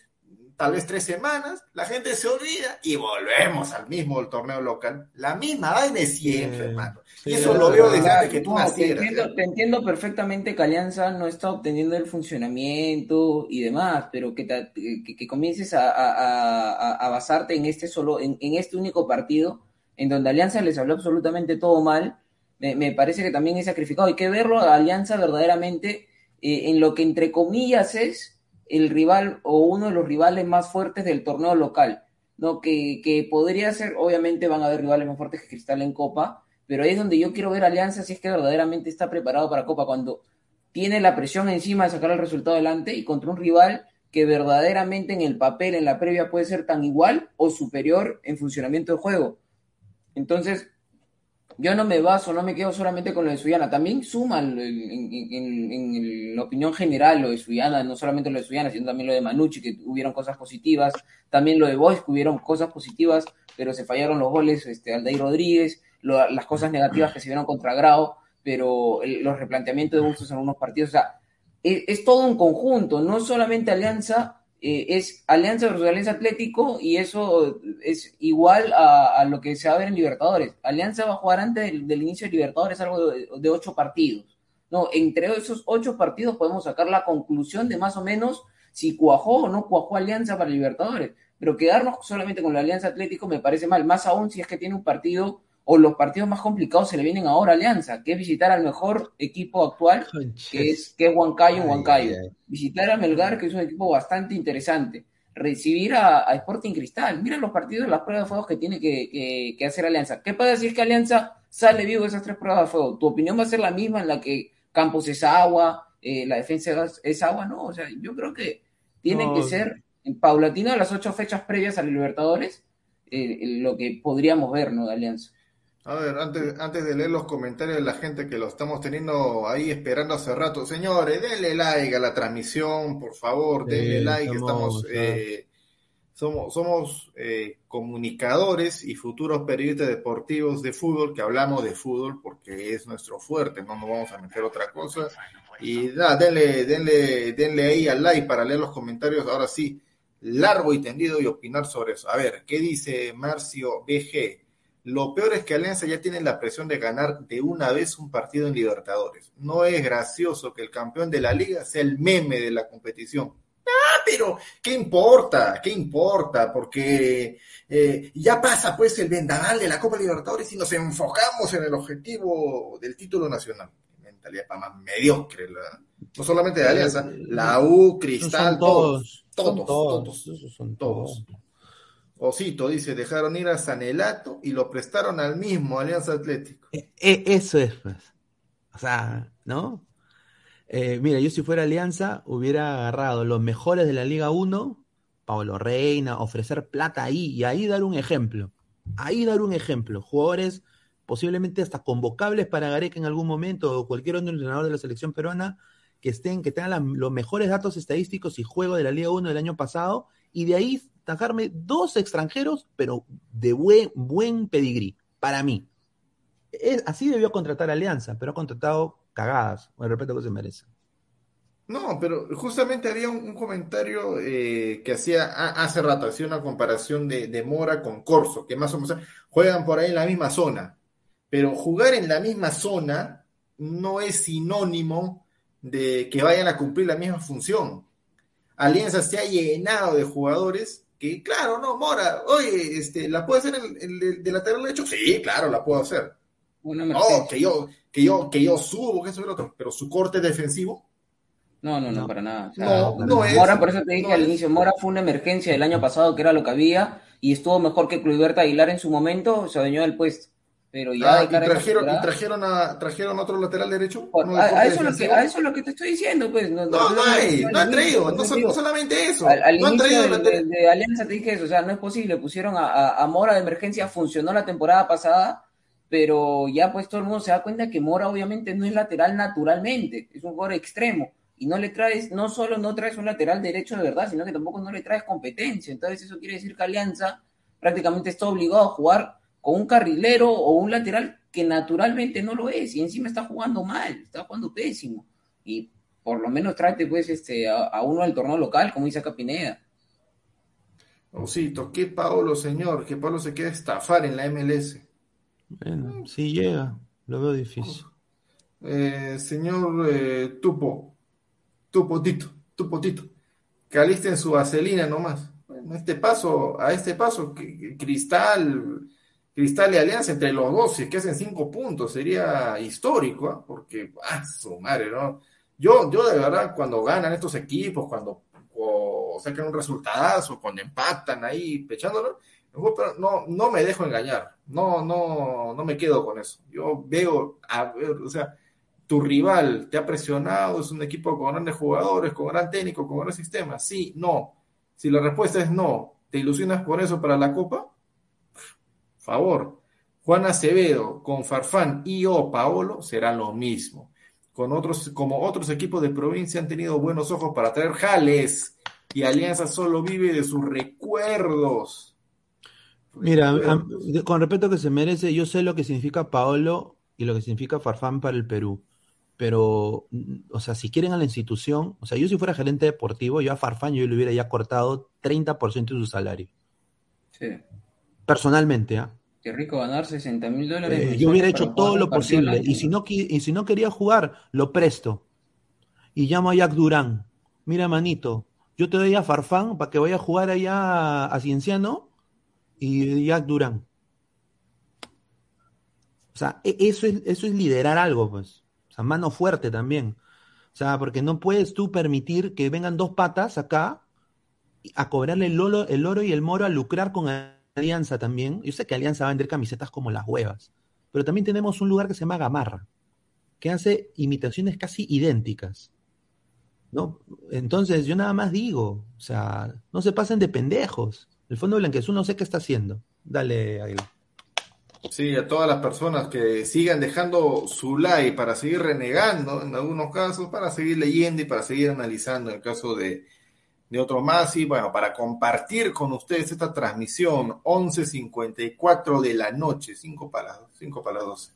tal vez tres semanas, la gente se olvida y volvemos al mismo torneo local, la misma vaina de siempre, Sí, hermano, sí, y eso es lo veo desde antes que tú No, te nacieras. te entiendo perfectamente que Alianza no está obteniendo el funcionamiento y demás, pero que, te- que, que comiences a, a- a- a basarte en este solo, en, en este único partido, en donde Alianza les habló absolutamente todo mal, me, me parece que también es sacrificado. Hay que verlo a Alianza verdaderamente eh, en lo que entre comillas es el rival o uno de los rivales más fuertes del torneo local, ¿no? Que, que podría ser, obviamente van a haber rivales más fuertes que Cristal en Copa, pero ahí es donde yo quiero ver Alianza si es que verdaderamente está preparado para Copa, cuando tiene la presión encima de sacar el resultado adelante y contra un rival que verdaderamente en el papel, en la previa, puede ser tan igual o superior en funcionamiento del juego. Entonces, yo no me baso, no me quedo solamente con lo de Suyana, también suma en, en- en- la opinión general lo de Suyana, no solamente lo de Suyana, sino también lo de Manucci, que hubieron cosas positivas, también lo de Boys, que hubieron cosas positivas, pero se fallaron los goles, este, Aldair Rodríguez, las cosas negativas que se vieron contra Grau, pero los replanteamientos de Bustos en algunos partidos, o sea, es, es todo un conjunto, no solamente Alianza, eh, es Alianza versus Atlético y eso es igual a, lo que se va a ver en Libertadores. Alianza va a jugar antes del, inicio de Libertadores algo de, de ocho partidos. No, entre esos ocho partidos podemos sacar la conclusión de más o menos si cuajó o no cuajó Alianza para Libertadores. Pero quedarnos solamente con la Alianza Atlético me parece mal, más aún si es que tiene un partido o los partidos más complicados se le vienen ahora a Alianza, que es visitar al mejor equipo actual, que es, que es Huancayo. Visitar a Melgar, que es un equipo bastante interesante. Recibir a, a Sporting Cristal. Mira los partidos y las pruebas de fuego que tiene que, que- que hacer Alianza. ¿Qué pasa si es que Alianza sale vivo de esas tres pruebas de fuego? ¿Tu opinión va a ser la misma en la que Campos es agua, eh, la defensa es- agua? No, o sea, yo creo que tiene No. que ser en paulatino las ocho fechas previas a los Libertadores eh, lo que podríamos ver, ¿no? De Alianza. A ver, antes, antes de leer los comentarios de la gente que lo estamos teniendo ahí esperando hace rato, señores, denle like a la transmisión, por favor, Sí, denle like, estamos, estamos, eh, somos, somos eh, comunicadores y futuros periodistas deportivos de fútbol que hablamos de fútbol porque es nuestro fuerte, no nos vamos a meter otra cosa. Y nada, denle, denle, denle ahí al like para leer los comentarios, ahora sí, largo y tendido y opinar sobre eso. A ver, ¿qué dice Marcio BG? Lo peor es que Alianza ya tiene la presión de ganar de una vez un partido en Libertadores. No es gracioso que el campeón de la liga sea el meme de la competición. Ah, pero ¿qué importa? ¿Qué importa? Porque eh, ya pasa pues el vendaval de la Copa Libertadores y nos enfocamos en el objetivo del título nacional. Mentalidad para más mediocre. no solamente de Alianza, la U, Cristal, todos, todos, todos, todos, son todos. Osito dice, dejaron ir a Sanelato y lo prestaron al mismo Alianza Atlético. E, e, eso es, pues. O sea, ¿no? Eh, mira, yo si fuera Alianza hubiera agarrado los mejores de la Liga 1, Pablo Reina, ofrecer plata ahí y ahí dar un ejemplo. Ahí dar un ejemplo. Jugadores posiblemente hasta convocables para Gareca en algún momento o cualquier otro entrenador de la selección peruana que estén, que tengan los mejores datos estadísticos y juego de la Liga 1 del año pasado y de ahí tajarme dos extranjeros, pero de buen, buen pedigrí, para mí. Así debió contratar Alianza, pero ha contratado cagadas, con el respeto que se merece. No, pero justamente había un, comentario eh, que hacía hace rato, hacía una comparación de, Mora con Corso, que más o menos juegan por ahí en la misma zona, pero jugar en la misma zona no es sinónimo de que vayan a cumplir la misma función. Alianza se ha llenado de jugadores que, claro, no, Mora, oye, este, ¿la puedo hacer el, el, de lateral derecho? Sí, claro, la puedo hacer. no, que yo, que yo, que yo subo, que eso lo otro, pero su corte defensivo. No, no, no, para nada. no, no es, Mora, por eso te dije al inicio, Mora fue una emergencia del año pasado, que era lo que había, y estuvo mejor que Cluiberta Aguilar en su momento, se adueñó del puesto. Pero ya ah, y trajeron, y trajeron, a, trajeron otro lateral derecho. a, eso lo que, a, eso es lo que te estoy diciendo, pues. No, no, no, hay, no han traído, no, solamente eso. Al, no han traído de, de, Alianza te dije eso, o sea, no es posible. Pusieron a, a, Mora de emergencia, funcionó la temporada pasada, pero ya pues todo el mundo se da cuenta que Mora obviamente no es lateral naturalmente, es un jugador extremo. Y no le traes, no solo no traes un lateral derecho de verdad, sino que tampoco no le traes competencia. Entonces eso quiere decir que Alianza prácticamente está obligado a jugar con un carrilero o un lateral que naturalmente no lo es y encima está jugando mal, está jugando pésimo. Y por lo menos trate pues este a, uno del torneo local, como dice Capineda. Osito, qué Paolo, señor, que Paolo se queda estafar en la MLS. Bueno, si llega, lo veo difícil. Eh, señor eh, Tupo, Tupotito, Tupotito, caliste en su vaselina nomás. Bueno, este paso, a este paso, Cristal, Cristal y Alianza entre los dos, si que hacen cinco puntos, sería histórico, ¿ah? porque, ah, su madre, ¿no? Yo, yo de verdad, cuando ganan estos equipos, cuando sacan un resultado, cuando empatan ahí, pechándolo, no, no me dejo engañar, no, no, no me quedo con eso. Yo veo, a ver, o sea, tu rival te ha presionado, es un equipo con grandes jugadores, con gran técnico, con gran sistema, sí, no. Si la respuesta es no, ¿te ilusionas por eso para la Copa? Favor. Juan Acevedo con Farfán y o Paolo será lo mismo. Con otros, como otros equipos de provincia han tenido buenos ojos para traer jales y Alianza solo vive de sus recuerdos. Mira, con respeto que se merece, yo sé lo que significa Paolo y lo que significa Farfán para el Perú. Pero, o sea, si quieren a la institución, o sea, yo si fuera gerente deportivo, yo a Farfán yo le hubiera ya cortado 30% de su salario. Sí. Personalmente, ¿ah? Qué rico ganar 60 mil dólares. Eh, yo hubiera hecho todo lo posible. Y si, no, y si no quería jugar, lo presto. Y llamo a Jack Durán. Mira, manito, yo te doy a Farfán para que vaya a jugar allá a Cienciano y Jack Durán. O sea, e, eso es, eso es liderar algo, pues. O sea, mano fuerte también. O sea, porque no puedes tú permitir que vengan dos patas acá a cobrarle el oro, el oro y el moro a lucrar con Alianza también, yo sé que Alianza va a vender camisetas como las huevas, pero también tenemos un lugar que se llama Gamarra, que hace imitaciones casi idénticas. ¿no? Entonces, yo nada más digo, o sea, no se pasen de pendejos. El Fondo Blanquezú no sé qué está haciendo. Dale, Aguilar. Sí, a todas las personas que sigan dejando su like para seguir renegando en algunos casos, para seguir leyendo y para seguir analizando el caso de de otro más y bueno, para compartir con ustedes esta transmisión 11.54 de la noche, 5 para, 5 para 12.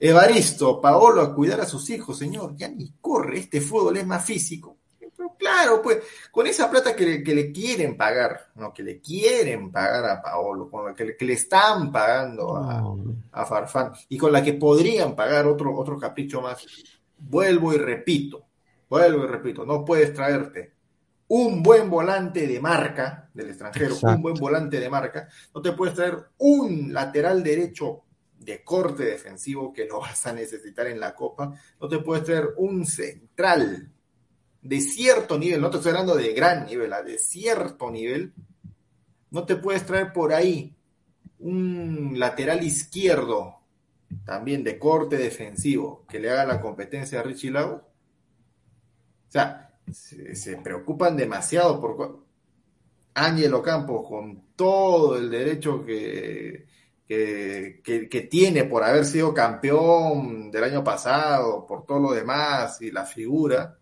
Evaristo, Paolo, a cuidar a sus hijos, señor, ya ni corre, este fútbol es más físico. Pero Claro, pues con esa plata que le, que le quieren pagar, no, que le quieren pagar a Paolo, con la que le, que le están pagando a, a Farfán y con la que podrían pagar otro, otro capricho más. Vuelvo y repito, vuelvo y repito, no puedes traerte un buen volante de marca del extranjero, Exacto. un buen volante de marca, no te puedes traer un lateral derecho de corte defensivo que lo vas a necesitar en la Copa, no te puedes traer un central de cierto nivel, no te estoy hablando de gran nivel, ah, de cierto nivel, no te puedes traer por ahí un lateral izquierdo también de corte defensivo que le haga la competencia a Richie Lau. O sea, se, se preocupan demasiado por Ángelo Campos con todo el derecho que, que, que- que tiene por haber sido campeón del año pasado, por todo lo demás y la figura.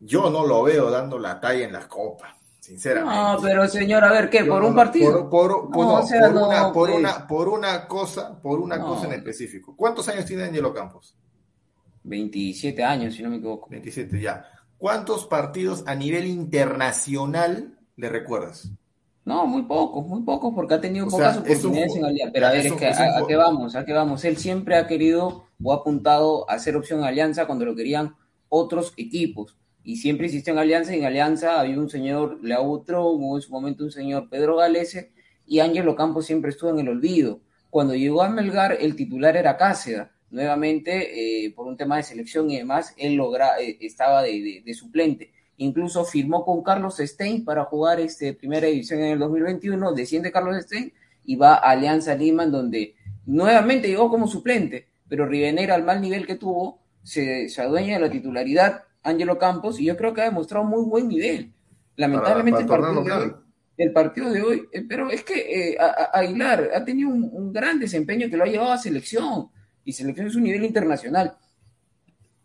Yo no lo veo dando la talla en las copas, sinceramente. No, pero señor, a ver, ¿qué? ¿Por un partido? Por, por- por- No, no, o sea, por no, una, por, pues. una, por una cosa, por una cosa en específico. ¿Cuántos años tiene Angelo Campos? 27 años, si no me equivoco. 27 ya. ¿Cuántos partidos a nivel internacional le recuerdas? No, muy pocos, muy pocos, porque ha tenido O pocas sea, es un oportunidades en Alianza. Pero a ver, es que es a, qué vamos, a qué vamos. Él siempre ha querido o ha apuntado a ser opción en Alianza cuando lo querían otros equipos. Y siempre insistió en Alianza, y en Alianza había un señor Leautro, hubo en su momento un señor Pedro Galese, y Ángelo Campos siempre estuvo en el olvido. Cuando llegó a Melgar, el titular era Cáceda. Nuevamente, eh, por un tema de selección y demás, él logra, eh, estaba de, de- de suplente. Incluso firmó con Carlos Stein para jugar este, primera división en el 2021, desciende Carlos Stein y va a Alianza Lima, en donde nuevamente llegó como suplente, pero Rivenera al mal nivel que tuvo, se, se adueña de la titularidad Ángelo Campos y yo creo que ha demostrado muy buen nivel. Lamentablemente para el, partido de hoy, local. el partido de hoy, eh, pero es que eh, a- a- Aguilar ha tenido un, un gran desempeño que lo ha llevado a selección y selección es un nivel internacional.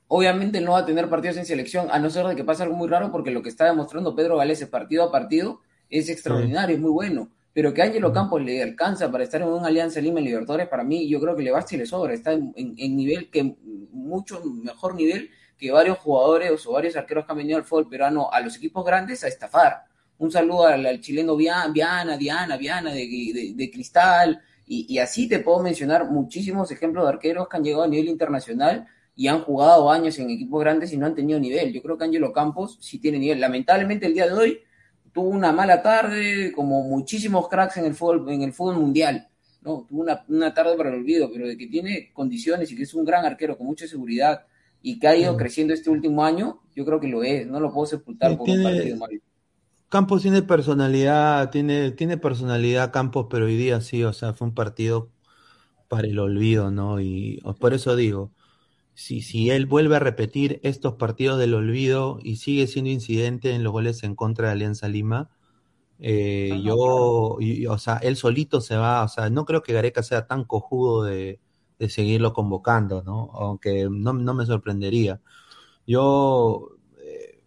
Obviamente no va a tener partidos en selección, a no ser de que pase algo muy raro, porque lo que está demostrando Pedro Galese partido a partido es extraordinario, es muy bueno. Pero que Ángelo Campos le alcanza para estar en una Alianza Lima en Libertadores, para mí yo creo que le basta y le sobra. Está en, en- en nivel que, mucho mejor nivel que varios jugadores o varios arqueros que han venido al fútbol peruano a los equipos grandes a estafar. Un saludo al, al chileno Via- Viana, Diana, Viana de, de- de Cristal, y, y así te puedo mencionar muchísimos ejemplos de arqueros que han llegado a nivel internacional y han jugado años en equipos grandes y no han tenido nivel. Yo creo que Ángelo Campos sí tiene nivel. Lamentablemente el día de hoy tuvo una mala tarde, como muchísimos cracks en el fútbol, en el fútbol mundial. ¿no? Tuvo una, una tarde para el olvido, pero de que tiene condiciones y que es un gran arquero con mucha seguridad y que ha ido Sí. creciendo este último año, yo creo que lo es. No lo puedo sepultar por tiene- un partido. Campos tiene personalidad, tiene, tiene personalidad Campos, pero hoy día sí, o sea, fue un partido para el olvido, ¿no? Y por eso digo, si, si él vuelve a repetir estos partidos del olvido y sigue siendo incidente en los goles en contra de Alianza Lima, eh, yo, o sea, él solito se va, o sea, no creo que Gareca sea tan cojudo de, de seguirlo convocando, ¿no? Aunque no, no me sorprendería. Yo, eh,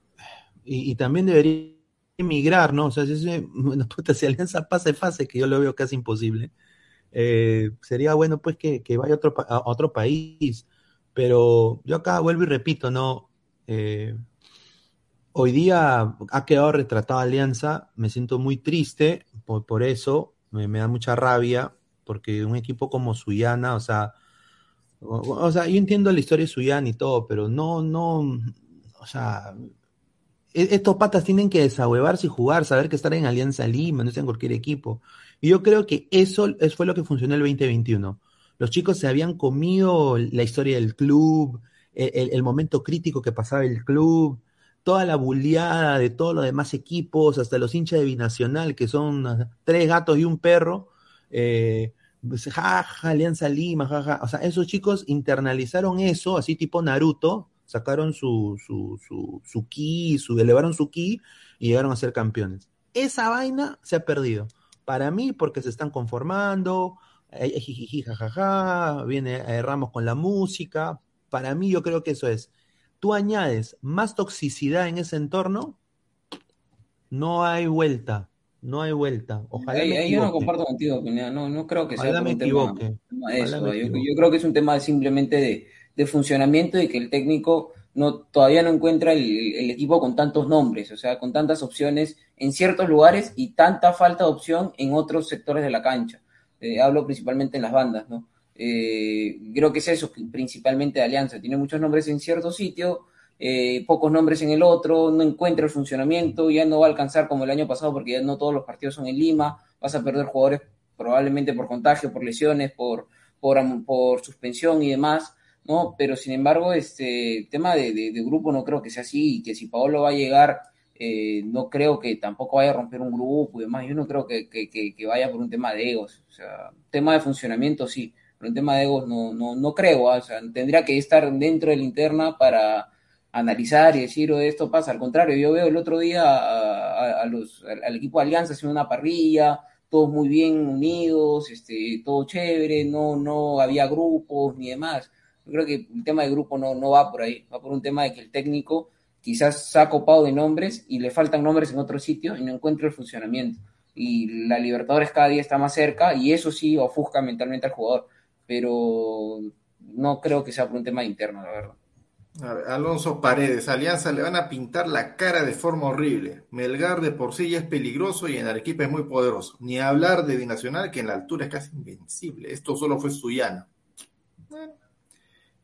y también debería emigrar, ¿no? O sea, si, ese- bueno, puta, si Alianza pasa de fase, que yo lo veo casi imposible, eh, sería bueno pues que, que vaya a otro, a otro país. Pero yo acá vuelvo y repito, ¿no? Eh, hoy día ha quedado retratada Alianza, me siento muy triste por, por eso, me, me da mucha rabia, porque un equipo como Suyana, o sea, o, o sea, yo entiendo la historia de Suyana y todo, pero no, no, o sea, estos patas tienen que desahuevarse y jugar, saber que estar en Alianza Lima, no está en cualquier equipo. Y yo creo que eso, fue lo que funcionó el 2021. Los chicos se habían comido la historia del club, el, momento crítico que pasaba el club, toda la bulleada de todos los demás equipos, hasta los hinchas de Binacional, que son tres gatos y un perro. Eh, pues, Alianza Lima, ja, ja. O sea, esos chicos internalizaron eso, así tipo Naruto, sacaron su, su, su, su ki, su, elevaron su ki y llegaron a ser campeones. Esa vaina se ha perdido. Para mí, porque se están conformando, eh, eh, jajaja, viene eh, Ramos con la música. Para mí, yo creo que eso es. Tú añades más toxicidad en ese entorno, no hay vuelta, no hay vuelta. Ojalá Ahí, me ahí yo no comparto contigo. No, no creo que sea Ojalá me un tema, equivoque. tema de Ojalá eso. me Yo, equivoque. yo creo que es un tema simplemente de, de funcionamiento y que el técnico no, todavía no encuentra el, equipo con tantos nombres, o sea, con tantas opciones en ciertos lugares y tanta falta de opción en otros sectores de la cancha. Eh, hablo principalmente en las bandas, ¿no? Eh, creo que es eso, principalmente de Alianza. Tiene muchos nombres en cierto sitio, eh, pocos nombres en el otro, no encuentra el funcionamiento, ya no va a alcanzar como el año pasado porque ya no todos los partidos son en Lima, vas a perder jugadores probablemente por contagio, por lesiones, por, por, por suspensión y demás. ¿No? Pero sin embargo, este tema de, grupo no creo que sea así, y que si Paolo va a llegar, eh, no creo que tampoco vaya a romper un grupo y demás, yo no creo que, vaya por un tema de egos, o sea, tema de funcionamiento sí, pero un tema de egos no, no, no creo, ¿ah? o sea, tendría que estar dentro de la interna para analizar y decir, o esto pasa, al contrario, yo veo el otro día a, los, al equipo de Alianza haciendo una parrilla, todos muy bien unidos, este, todo chévere, no, no había grupos ni demás. Yo creo que el tema de grupo no, no va por ahí, va por un tema de que el técnico quizás se ha copado de nombres y le faltan nombres en otro sitio y no encuentra el funcionamiento. Y la Libertadores cada día está más cerca y eso sí ofusca mentalmente al jugador, pero no creo que sea por un tema interno, la verdad. Alonso Paredes, Alianza le van a pintar la cara de forma horrible. Melgar de por sí ya es peligroso y en Arequipa es muy poderoso. Ni hablar de Binacional, que en la altura es casi invencible. Esto solo fue Suyana. Bueno,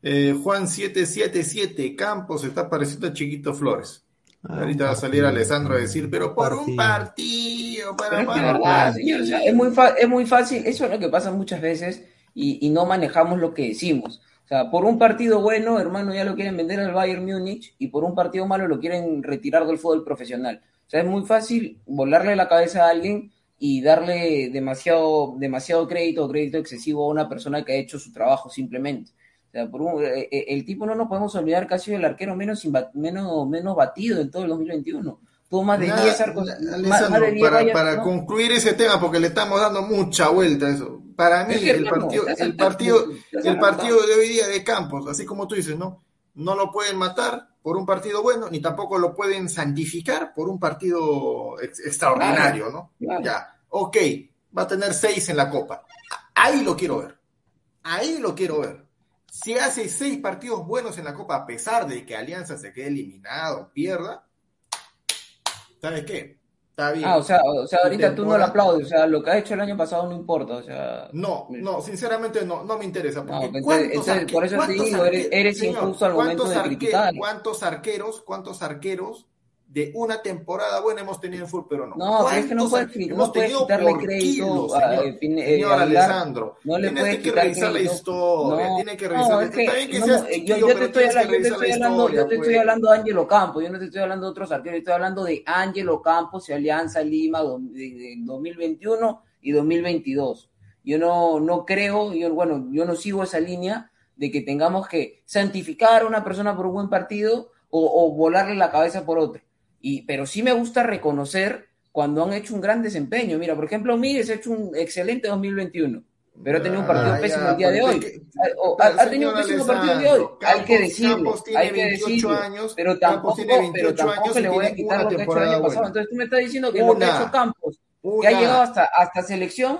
eh, Juan 777, Campos está pareciendo a Chiquito Flores. Ah, Ahorita va a salir Alessandro a decir, pero por un partido, para es, muy es muy fácil, eso es lo que pasa muchas veces y, no manejamos lo que decimos. O sea, por un partido bueno, hermano, ya lo quieren vender al Bayern Múnich y por un partido malo lo quieren retirar del fútbol profesional. O sea, es muy fácil volarle la cabeza a alguien y darle demasiado, demasiado crédito o crédito excesivo a una persona que ha hecho su trabajo simplemente. Eh, eh, el tipo no nos podemos olvidar que ha sido el arquero menos, menos, menos batido en todo el 2021. Tuvo más de 10 arcos. para, concluir ese tema, porque le estamos dando mucha vuelta a eso. Para mí, el, partido, el, partido, el partido de hoy día de Campos, así como tú dices, ¿no? No lo pueden matar por un partido bueno, ni tampoco lo pueden santificar por un partido extraordinario, ¿no? Ya, ok, va a tener 6 en la Copa. Ahí lo quiero ver. Ahí lo quiero ver si hace seis partidos buenos en la Copa, a pesar de que Alianza se quede eliminado, pierda, ¿sabes qué? Está bien. Ah, o sea, o sea ahorita tú no lo aplaudes, o sea, lo que ha hecho el año pasado no importa, o sea... No, no, sinceramente no, no me interesa, porque por eso te digo, eres, injusto al momento de criticar. ¿Cuántos arqueros, cuántos arqueros de una temporada buena hemos tenido en fútbol, pero no. No, es que no puedes, no puedes quitarle crédito a, señor, eh, señor Alessandro. No le puedes que revisar la historia, no, tiene que revisar no, es que, que no, yo, yo, te estoy hablando, yo te estoy hablando, yo te estoy hablando de Ángelo Campos, yo no te estoy hablando de otros arqueros, estoy hablando de Ángelo Campos y Alianza Lima en 2021 y 2022. Yo no, no creo, yo, bueno, yo no sigo esa línea de que tengamos que santificar a una persona por un buen partido o, o volarle la cabeza por otra y, pero sí me gusta reconocer cuando han hecho un gran desempeño. Mira, por ejemplo, Miguel ha hecho un excelente 2021, pero ha tenido un partido pésimo el día de hoy. ha, tenido un pésimo partido el día de hoy. hay que decirlo, hay que decirlo. Años, pero tampoco, pero tampoco le voy a quitar lo que ha hecho el año pasado. Entonces tú me estás diciendo que lo que ha hecho Campos, que ha llegado hasta, hasta selección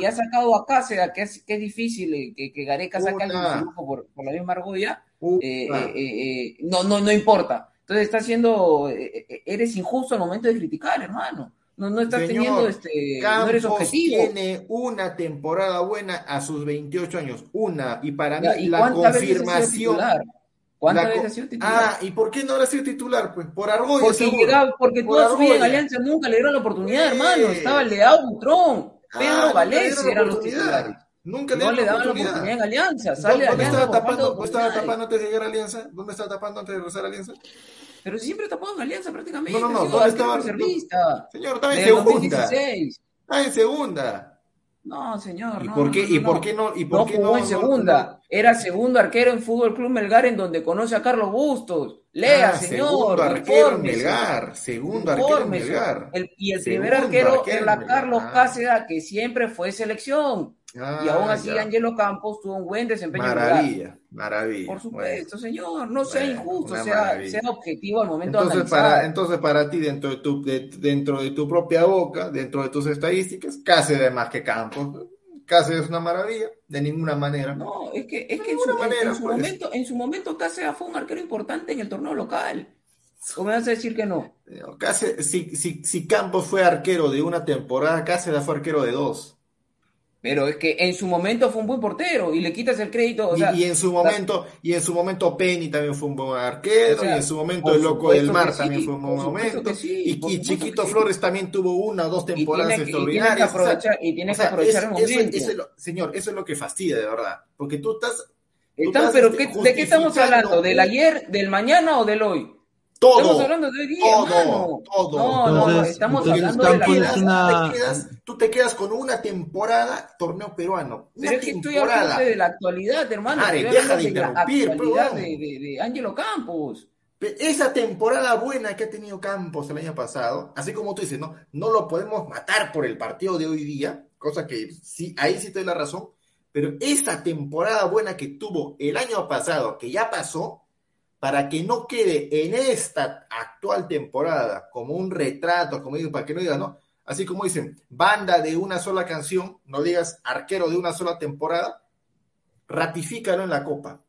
y ha sacado a Cáceres, que es, que es difícil eh, que, que Gareca saque algo por, por la misma argolla, eh, eh, eh, no, no, no importa entonces está haciendo, eh, eh, eres injusto al momento de criticar, hermano. No, no estás teniendo este, no eres objetivo. tiene una temporada buena a sus 28 años, una, y para mí la confirmación. ¿Cuántas veces ha sido titular? Ah, ¿y por qué no ha sido titular? Pues por Argolla. Porque, llegaba, porque toda su vida en Alianza nunca le dieron la oportunidad, hermano. Estaba Leao Butrón, Pedro ah, Valencia eran los titulares. Nunca le, no le daban la oportunidad en Alianza. Sale ¿Dónde, estaba tapando, ¿Dónde estaba tapando antes de llegar a Alianza? ¿Dónde estaba tapando antes de regresar a Alianza? Pero siempre tapado en Alianza prácticamente. No, no, no. ¿Dónde estaba? Reservista, señor, estaba en segunda. 2016. Está en segunda. No, señor. ¿Y por qué, no, ¿y por qué no? ¿Y por qué no? en segunda. Era segundo arquero en Fútbol Club Melgar, en donde conoce a Carlos Bustos. Lea, ah, señor. Segundo arquero en Melgar. Segundo arquero en Melgar. y el primer arquero era Carlos Cáceres, que siempre fue selección y aún ah, así Angelo Campos tuvo un buen desempeño. Maravilla, maravilla. Por supuesto, señor, no sea injusto, sea, objetivo al momento entonces, de para Entonces, para ti, dentro de, tu, dentro de tu propia boca, dentro de tus estadísticas, casi de más que Campos. Cáceres es una maravilla, de ninguna manera. No, es que, es que en su, manera, en, su pues. momento, en su momento Cáceres fue un arquero importante en el torneo local. ¿Cómo me vas a decir que no? Cáceres, si, si, si Campos fue arquero de una temporada, Cáceres fue arquero de dos. Pero es que en su momento fue un buen portero y le quitas el crédito. O y, sea, y, en su momento, y en su momento Penny también fue un buen arquero, o sea, y en su momento el loco del mar también sí, fue un buen momento. Sí, y, y, Chiquito Flores también tuvo una o dos temporadas y tiene, extraordinarias. Y tiene que aprovechar, y tiene que aprovechar el momento. Eso, eso, señor, eso es lo que fastidia de verdad. Porque tú estás. Tú estás pero ¿qué, ¿de qué estamos hablando? ¿Del ayer, del mañana o del hoy? Todo, estamos hablando de día, todo, hermano. todo. No, no, no, estamos hablando de la una... tú, te quedas, tú te quedas con una temporada torneo peruano. Una Pero es que temporada. estoy hablando de la actualidad, hermano. Are, deja de de la interrumpir, actualidad de, de, de Ángelo Campos. Esa temporada buena que ha tenido Campos el año pasado, así como tú dices, no, no lo podemos matar por el partido de hoy día, cosa que sí, ahí sí te doy la razón, pero esa temporada buena que tuvo el año pasado, que ya pasó, para que no quede en esta actual temporada como un retrato, como digo, para que no digan, no, así como dicen, banda de una sola canción, no digas arquero de una sola temporada, ratifícalo en la Copa.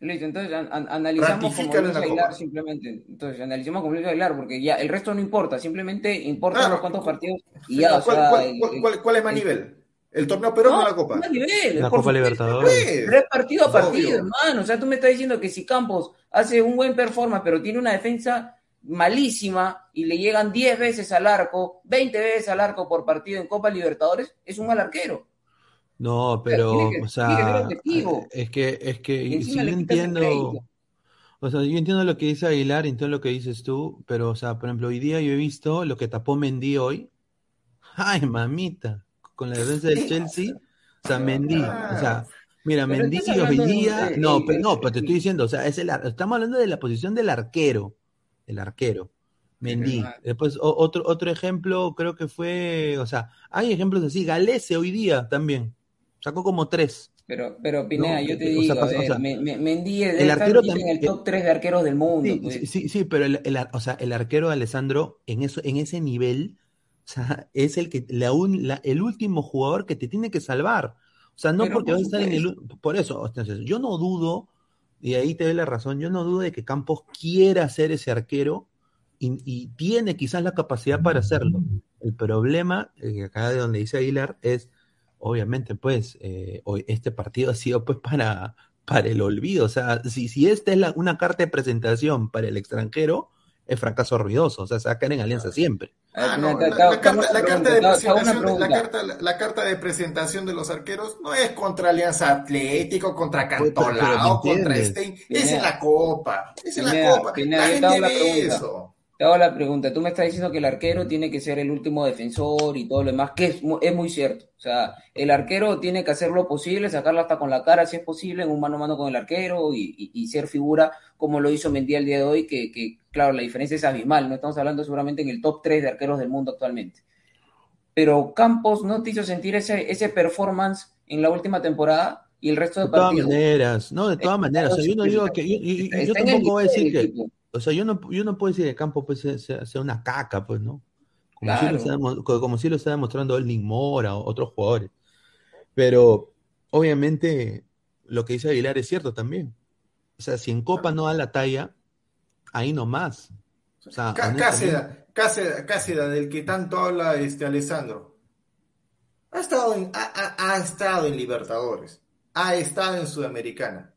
Listo, entonces an an analizamos como Luis Aguilar simplemente. Entonces, analicemos como Luis Aguilar, porque ya el resto no importa, simplemente importan ah, los cuantos partidos y ya. ¿Cuál, o sea, cuál, el, cuál, cuál, cuál es más el, nivel? ¿El torneo Perón no, o la Copa? No nivel, la Copa Libertadores. Tres partido a partido, Obvio. hermano. O sea, tú me estás diciendo que si Campos hace un buen performance, pero tiene una defensa malísima y le llegan 10 veces al arco, 20 veces al arco por partido en Copa Libertadores, es un mal arquero. No, pero, que, o sea, es que, es que, si yo entiendo, o sea, yo entiendo lo que dice Aguilar, entiendo lo que dices tú, pero, o sea, por ejemplo, hoy día yo he visto lo que tapó Mendy hoy. Ay, mamita con la defensa del Chelsea, o sea, Mendy, o sea, mira, pero Mendy hoy día, de, no, pero no, pero te estoy diciendo, o sea, es el, estamos hablando de la posición del arquero, el arquero, Mendy. Después o, otro otro ejemplo creo que fue, o sea, hay ejemplos así, Galese hoy día también, sacó como tres. Pero, pero Pineda, no, yo te digo, o sea, o sea, Mendy es el arquero también, en el top 3 de arqueros del mundo. Sí, pues. sí, sí, pero el, el, o sea, el arquero de Alessandro en eso, en ese nivel, o sea, es el que la, un, la, el último jugador que te tiene que salvar. O sea, no Pero porque vas a estar en el por eso, entonces, yo no dudo y ahí te doy la razón, yo no dudo de que Campos quiera ser ese arquero y, y tiene quizás la capacidad para hacerlo. El problema, eh, acá de donde dice Aguilar, es obviamente pues eh, hoy este partido ha sido pues para para el olvido, o sea, si, si esta es la, una carta de presentación para el extranjero, es fracaso ruidoso, o sea, se va a caer en alianza siempre. Ah, no, la, la, carta, la, carta, de presentación, la, carta, la, carta de presentación de los arqueros no es contra Alianza Atlético, contra Cantolao, contra Stein, es en la Copa, es en la Copa, la gente ve eso. Te hago la pregunta, tú me estás diciendo que el arquero tiene que ser el último defensor y todo lo demás, que es, es muy cierto. O sea, el arquero tiene que hacer lo posible, sacarla hasta con la cara si es posible, en un mano a mano con el arquero y, y, y ser figura como lo hizo Mendy el día de hoy, que, que, claro, la diferencia es abismal, no estamos hablando seguramente en el top 3 de arqueros del mundo actualmente. Pero Campos no te hizo sentir ese, ese performance en la última temporada y el resto de, de todas partidos. maneras, no, de todas maneras. O sea, yo no digo que. Yo, yo, yo tampoco voy a decir que. O sea, yo no, yo no puedo decir que el campo pues, sea, sea una caca, pues, ¿no? Como, claro. si lo está, como si lo está demostrando Elning Mora o otros jugadores. Pero, obviamente, lo que dice Aguilar es cierto también. O sea, si en Copa no da la talla, ahí nomás. O sea, Cáceda, Cáceda, Cáceda, del que tanto habla este Alessandro. Ha estado, en, ha, ha, ha estado en Libertadores. Ha estado en Sudamericana.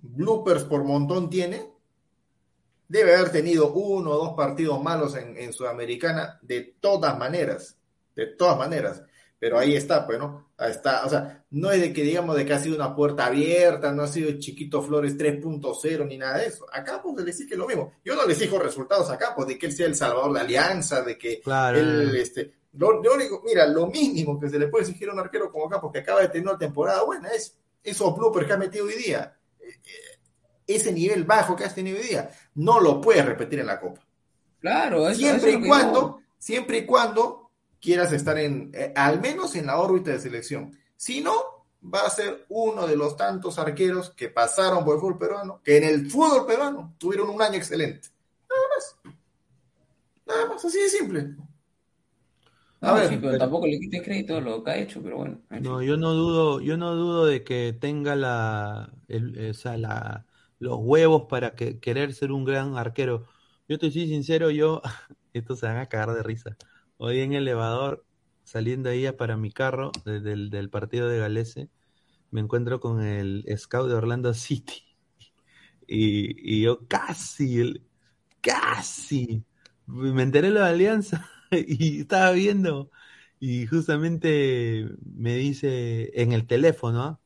Bloopers por montón tiene debe haber tenido uno o dos partidos malos en, en, Sudamericana, de todas maneras, de todas maneras. Pero ahí está, pues, ¿no? Ahí está, o sea, no es de que digamos de que ha sido una puerta abierta, no ha sido Chiquito Flores 3.0 ni nada de eso. A Campos le exige lo mismo. Yo no le exijo resultados a Campos, de que él sea el salvador de Alianza, de que claro. él, este, lo, lo único, mira, lo mínimo que se le puede exigir a un arquero como Campos, que acaba de tener una temporada buena, es esos bloopers que ha metido hoy día ese nivel bajo que has tenido hoy día, no lo puedes repetir en la Copa. Claro, eso, siempre eso y cuando, siempre y cuando quieras estar en, eh, al menos en la órbita de selección. Si no, va a ser uno de los tantos arqueros que pasaron por el fútbol peruano, que en el fútbol peruano tuvieron un año excelente. Nada más. Nada más, así de simple. A ver, sí, pero, tampoco le quite crédito a lo que ha hecho, pero bueno. No, yo no dudo, yo no dudo de que tenga la, el, o sea, la, los huevos para que, querer ser un gran arquero. Yo te soy sincero, yo, esto se van a cagar de risa. Hoy en el elevador, saliendo ahí para mi carro del, del partido de Galese, me encuentro con el scout de Orlando City. Y, y yo casi, casi, me enteré de la alianza y estaba viendo y justamente me dice en el teléfono, ¿ah?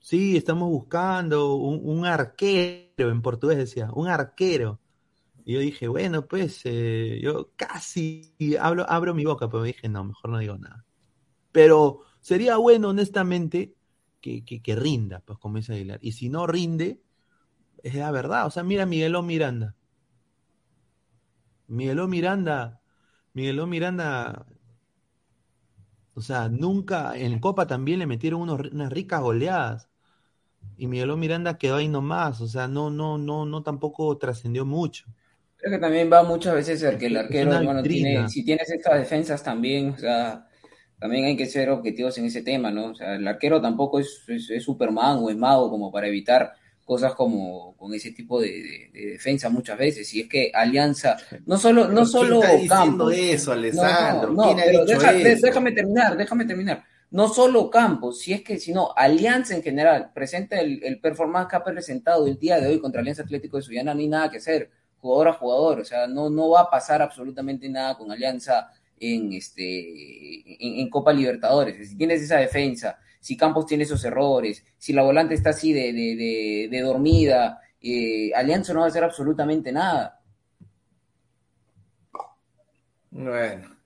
Sí, estamos buscando un, arquero, en portugués decía, un arquero. Y yo dije, bueno, pues eh, yo casi hablo, abro mi boca, pero dije, no, mejor no digo nada. Pero sería bueno, honestamente, que, que, rinda, pues como dice Aguilar. Y si no rinde, es la verdad. O sea, mira Miguelón Miranda. Miguelón Miranda, Miguelón Miranda, o sea, nunca, en Copa también le metieron unas ricas goleadas. Y Miguelón Miranda quedó ahí nomás, o sea, no, no, no, no tampoco trascendió mucho. Creo que también va muchas veces el que el arquero, bueno, tiene, si tienes estas defensas también, o sea, también hay que ser objetivos en ese tema, ¿no? O sea, el arquero tampoco es, es Superman o es mago como para evitar cosas como con ese tipo de, defensa muchas veces. Y es que Alianza, no solo, no solo Campos. eso, Alessandro? No, déjame terminar, déjame terminar. No solo Campos, si es que, sino Alianza en general, presenta el, el performance que ha presentado el día de hoy contra Alianza Atlético de Sullana, no hay nada que hacer, jugador a jugador, o sea, no, no va a pasar absolutamente nada con Alianza en, este, en Copa Libertadores. Si tienes esa defensa, si Campos tiene esos errores, si la volante está así de, de, de, dormida, eh, Alianza no va a hacer absolutamente nada. Bueno.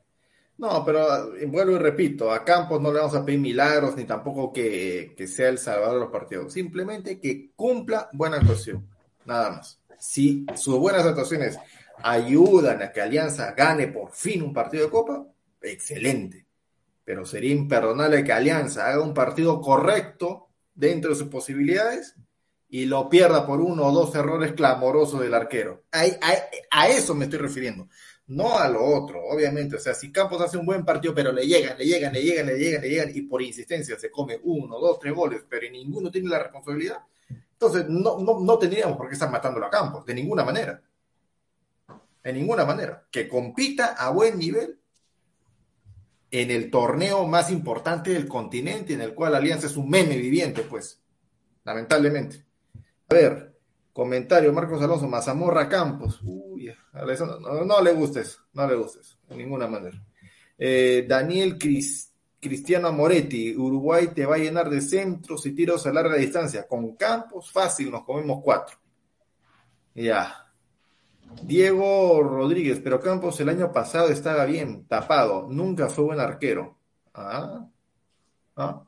No, pero eh, vuelvo y repito, a Campos no le vamos a pedir milagros ni tampoco que, que sea el salvador de los partidos. Simplemente que cumpla buena actuación. Nada más. Si sus buenas actuaciones ayudan a que Alianza gane por fin un partido de Copa, excelente pero sería imperdonable que Alianza haga un partido correcto dentro de sus posibilidades y lo pierda por uno o dos errores clamorosos del arquero. A, eso me estoy refiriendo, no a lo otro, obviamente. O sea, si Campos hace un buen partido, pero le llegan, le llegan, le llegan, le llegan, le llegan, y por insistencia se come uno, dos, tres goles, pero ninguno tiene la responsabilidad, entonces no, no, no tendríamos por qué estar matándolo a Campos, de ninguna manera. De ninguna manera. Que compita a buen nivel en el torneo más importante del continente, en el cual Alianza es un meme viviente, pues, lamentablemente. A ver, comentario, Marcos Alonso, Mazamorra Campos. Uy, no, no, le gustes, no le gustes, de ninguna manera. Eh, Daniel Cristiano Moretti, Uruguay te va a llenar de centros y tiros a larga distancia. Con Campos, fácil, nos comemos cuatro. Ya. Diego Rodríguez, pero Campos el año pasado estaba bien, tapado, nunca fue buen arquero. Ah, ah.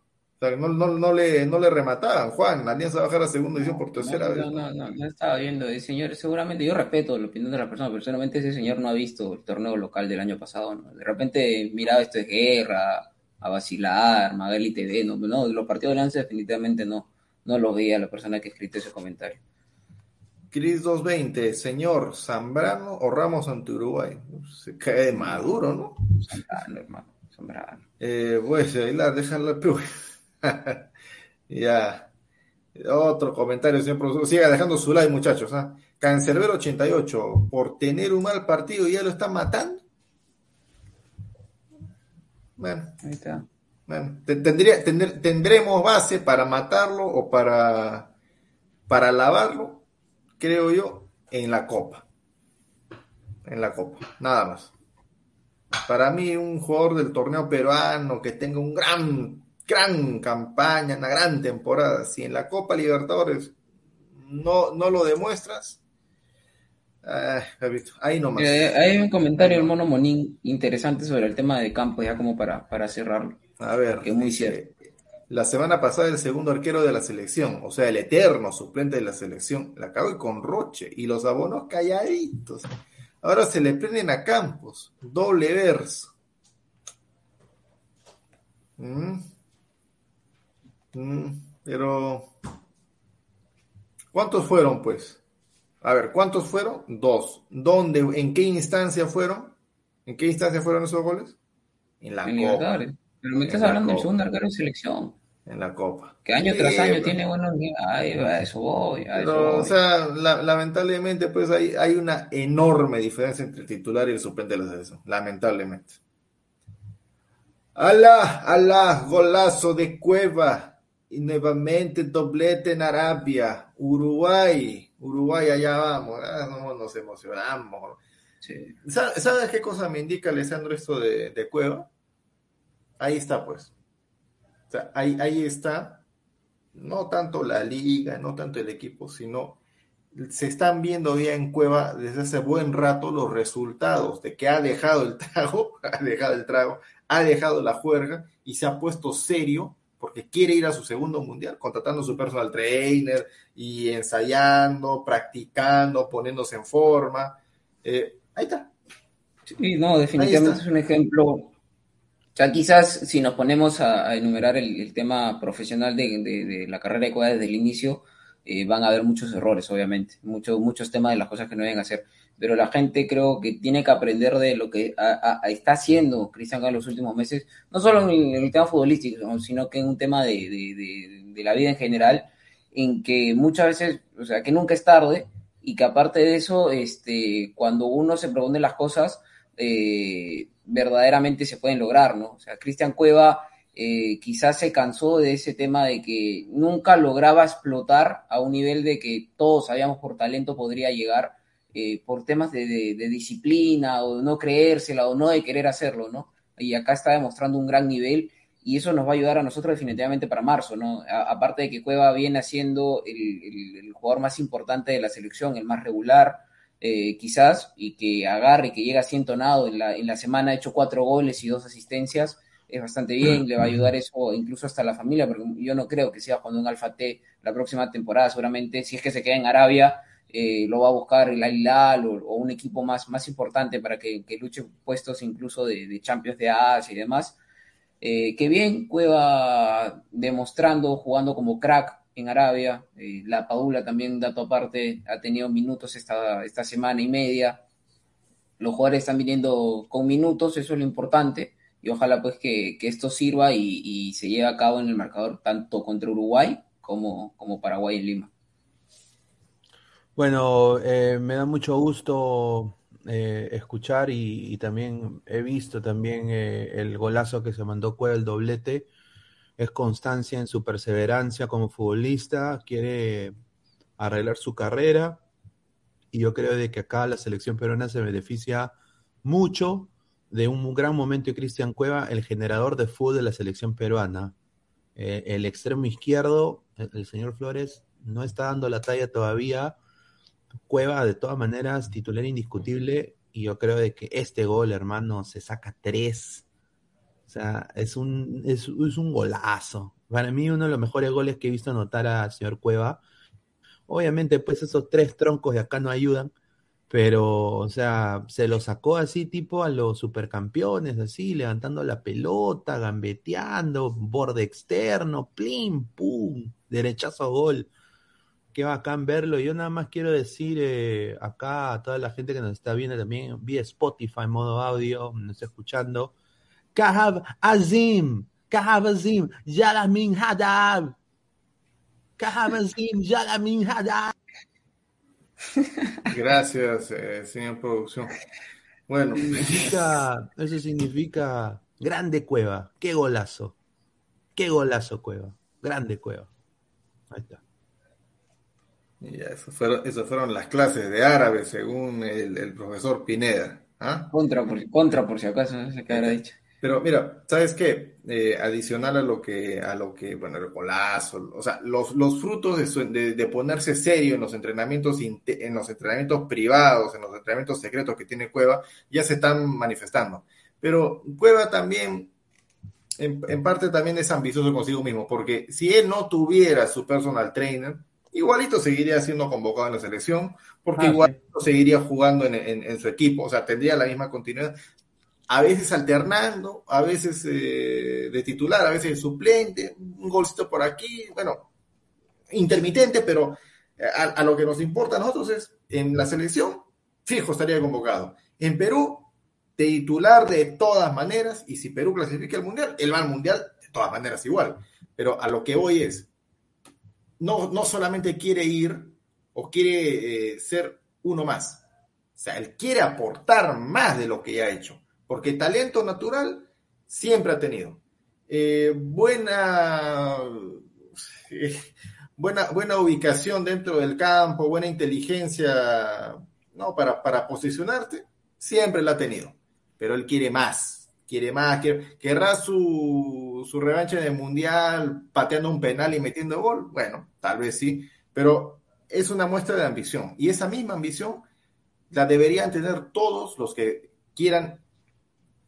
No, no, no, le, no le remataban, Juan, la Alianza va a bajar a segunda edición por tercera vez. No, no, no, no estaba viendo, el señor, seguramente, yo respeto la opinión de la persona, pero seguramente ese señor no ha visto el torneo local del año pasado, ¿no? De repente miraba esto de guerra, a vacilar, Magali TV, no, no, los partidos de Alianza definitivamente no, no los veía la persona que escrito ese comentario. Cris 220, señor, Zambrano o Ramos ante Uruguay. Se cae de maduro, ¿no? Zambrano, hermano, Zambrano. Eh, pues, la déjala, ya. Otro comentario, señor profesor. Siga dejando su like, muchachos. ¿ah? Cancerbero 88, por tener un mal partido ya lo están matando. Bueno, ahí está. Bueno, tendría, tendremos base para matarlo o para, para lavarlo creo yo, en la Copa. En la Copa, nada más. Para mí, un jugador del torneo peruano que tenga un gran, gran campaña, una gran temporada, si en la Copa Libertadores no, no lo demuestras, ah, ahí nomás. Eh, hay un comentario, el mono Monín, interesante sobre el tema de campo, ya como para, para cerrarlo. A ver, que es muy cierto la semana pasada el segundo arquero de la selección, o sea, el eterno suplente de la selección, la acabó con Roche y los abonos calladitos. Ahora se le prenden a Campos, doble verso. Mm. Mm. Pero, ¿cuántos fueron, pues? A ver, ¿cuántos fueron? Dos. ¿Dónde, en qué instancia fueron? ¿En qué instancia fueron esos goles? En la En Copa. Pero me estás En hablando del segundo arquero de selección. En la Copa. Que año Sí, tras año pues. tiene buenos niveles. Ay, a eso voy, a eso Pero, o sea, la- lamentablemente, pues hay, hay una enorme diferencia entre el titular y el suplente de la selección. Lamentablemente. ¡Alá! ¡Alá! Golazo de Cueva. Y nuevamente doblete en Arabia. Uruguay. Uruguay, allá vamos. Ah, no, nos emocionamos. Sí. ¿Sa- ¿Sabes qué cosa me indica, Alessandro, esto de, de Cueva? Ahí está, pues. O sea, ahí, ahí está. No tanto la liga, no tanto el equipo, sino se están viendo ya en Cueva desde hace buen rato los resultados de que ha dejado el trago, ha dejado el trago, ha dejado la juerga y se ha puesto serio porque quiere ir a su segundo mundial, contratando su personal trainer y ensayando, practicando, poniéndose en forma. Eh, ahí está. Sí, no, definitivamente es un ejemplo. Sea, quizás si nos ponemos a, a enumerar el, el tema profesional de, de- de la carrera de Cueva desde el inicio, eh, van a haber muchos errores, obviamente, muchos muchos temas de las cosas que no deben hacer. Pero la gente creo que tiene que aprender de lo que está haciendo Cristian en los últimos meses, no solo en el, tema futbolístico, ¿no? sino que en un tema de la vida en general, en que muchas veces, o sea, que nunca es tarde y que aparte de eso, este, cuando uno se propone las cosas, eh, verdaderamente se pueden lograr, ¿no? O sea, Cristian Cueva eh, quizás se cansó de ese tema de que nunca lograba explotar a un nivel de que todos sabíamos por talento podría llegar eh, por temas de, de- de disciplina o de no creérsela o no de querer hacerlo, ¿no? Y acá está demostrando un gran nivel y eso nos va a ayudar a nosotros definitivamente para marzo, ¿no? A- aparte de que Cueva viene siendo el, el- el jugador más importante de la selección, el más regular, eh, quizás, y que agarre, que llega así entonado, en la, en la semana ha hecho cuatro goles y dos asistencias, es bastante bien, le va a ayudar eso incluso hasta la familia, porque yo no creo que siga jugando en Alfa T la próxima temporada, seguramente, si es que se queda en Arabia, eh, lo va a buscar el Al o, o un equipo más, más importante para que, que luche puestos incluso de, de Champions de Asia y demás. Eh, que bien, Cueva demostrando, jugando como crack en Arabia. Eh, la Padula también, dato aparte, ha tenido minutos esta, esta semana y media. Los jugadores están viniendo con minutos, eso es lo importante. Y ojalá pues que, que esto sirva y, y se lleve a cabo en el marcador tanto contra Uruguay como, como Paraguay en Lima. Bueno, eh, me da mucho gusto eh, escuchar y, también he visto también eh, el golazo que se mandó Cueva, el doblete. Es constancia en su perseverancia como futbolista, quiere arreglar su carrera y yo creo de que acá la selección peruana se beneficia mucho de un gran momento de Cristian Cueva, el generador de fútbol de la selección peruana. Eh, el extremo izquierdo, el, el señor Flores, no está dando la talla todavía. Cueva, de todas maneras, titular indiscutible. Y yo creo de que este gol, hermano, se saca tres. O sea, es un, es, es un golazo. Para mí, uno de los mejores goles que he visto anotar al señor Cueva. Obviamente, pues esos tres troncos de acá no ayudan. Pero, o sea, se lo sacó así, tipo a los supercampeones, así, levantando la pelota, gambeteando, borde externo, plim, pum, derechazo a gol. Qué bacán verlo. Yo nada más quiero decir eh, acá a toda la gente que nos está viendo también vía Spotify, modo audio, nos está escuchando. Kahab Azim, Kahab Azim, Yalamin Hadab. Kahab Azim, Yalamin Hadab. Gracias, eh, señor producción. Bueno, Significa, eso significa grande cueva. Qué golazo. Qué golazo cueva. Grande cueva. Ahí está. Y ya, eso fueron, eso fueron las clases de árabe, según el, el profesor Pineda. ¿ah? Contra por, contra por si acaso, no sé qué habrá dicho. Pero mira, ¿sabes qué? Eh, adicional a lo que, a lo que, bueno, el golazo, o sea, los, los frutos de, su- de, de ponerse serio en los entrenamientos, en los entrenamientos privados, en los entrenamientos secretos que tiene Cueva, ya se están manifestando. Pero Cueva también, en, en parte también es ambicioso consigo mismo, porque si él no tuviera su personal trainer, igualito seguiría siendo convocado en la selección, porque Ah, igualito seguiría jugando en, en- en su equipo, o sea, tendría la misma continuidad a veces alternando, a veces eh, de titular, a veces de suplente, un golcito por aquí, bueno, intermitente, pero a, a lo que nos importa a nosotros es en la selección, fijo estaría convocado. En Perú, titular de todas maneras, y si Perú clasifica al Mundial, él va al Mundial de todas maneras igual. Pero a lo que voy es, no, no solamente quiere ir o quiere eh, ser uno más. O sea, él quiere aportar más de lo que ya ha hecho, porque talento natural siempre ha tenido. Eh, buena, buena, buena ubicación dentro del campo, buena inteligencia ¿no? para, para posicionarte, siempre la ha tenido. Pero él quiere más, quiere más, querrá su, su revancha en el Mundial pateando un penal y metiendo gol. Bueno, tal vez sí, pero es una muestra de ambición. Y esa misma ambición la deberían tener todos los que quieran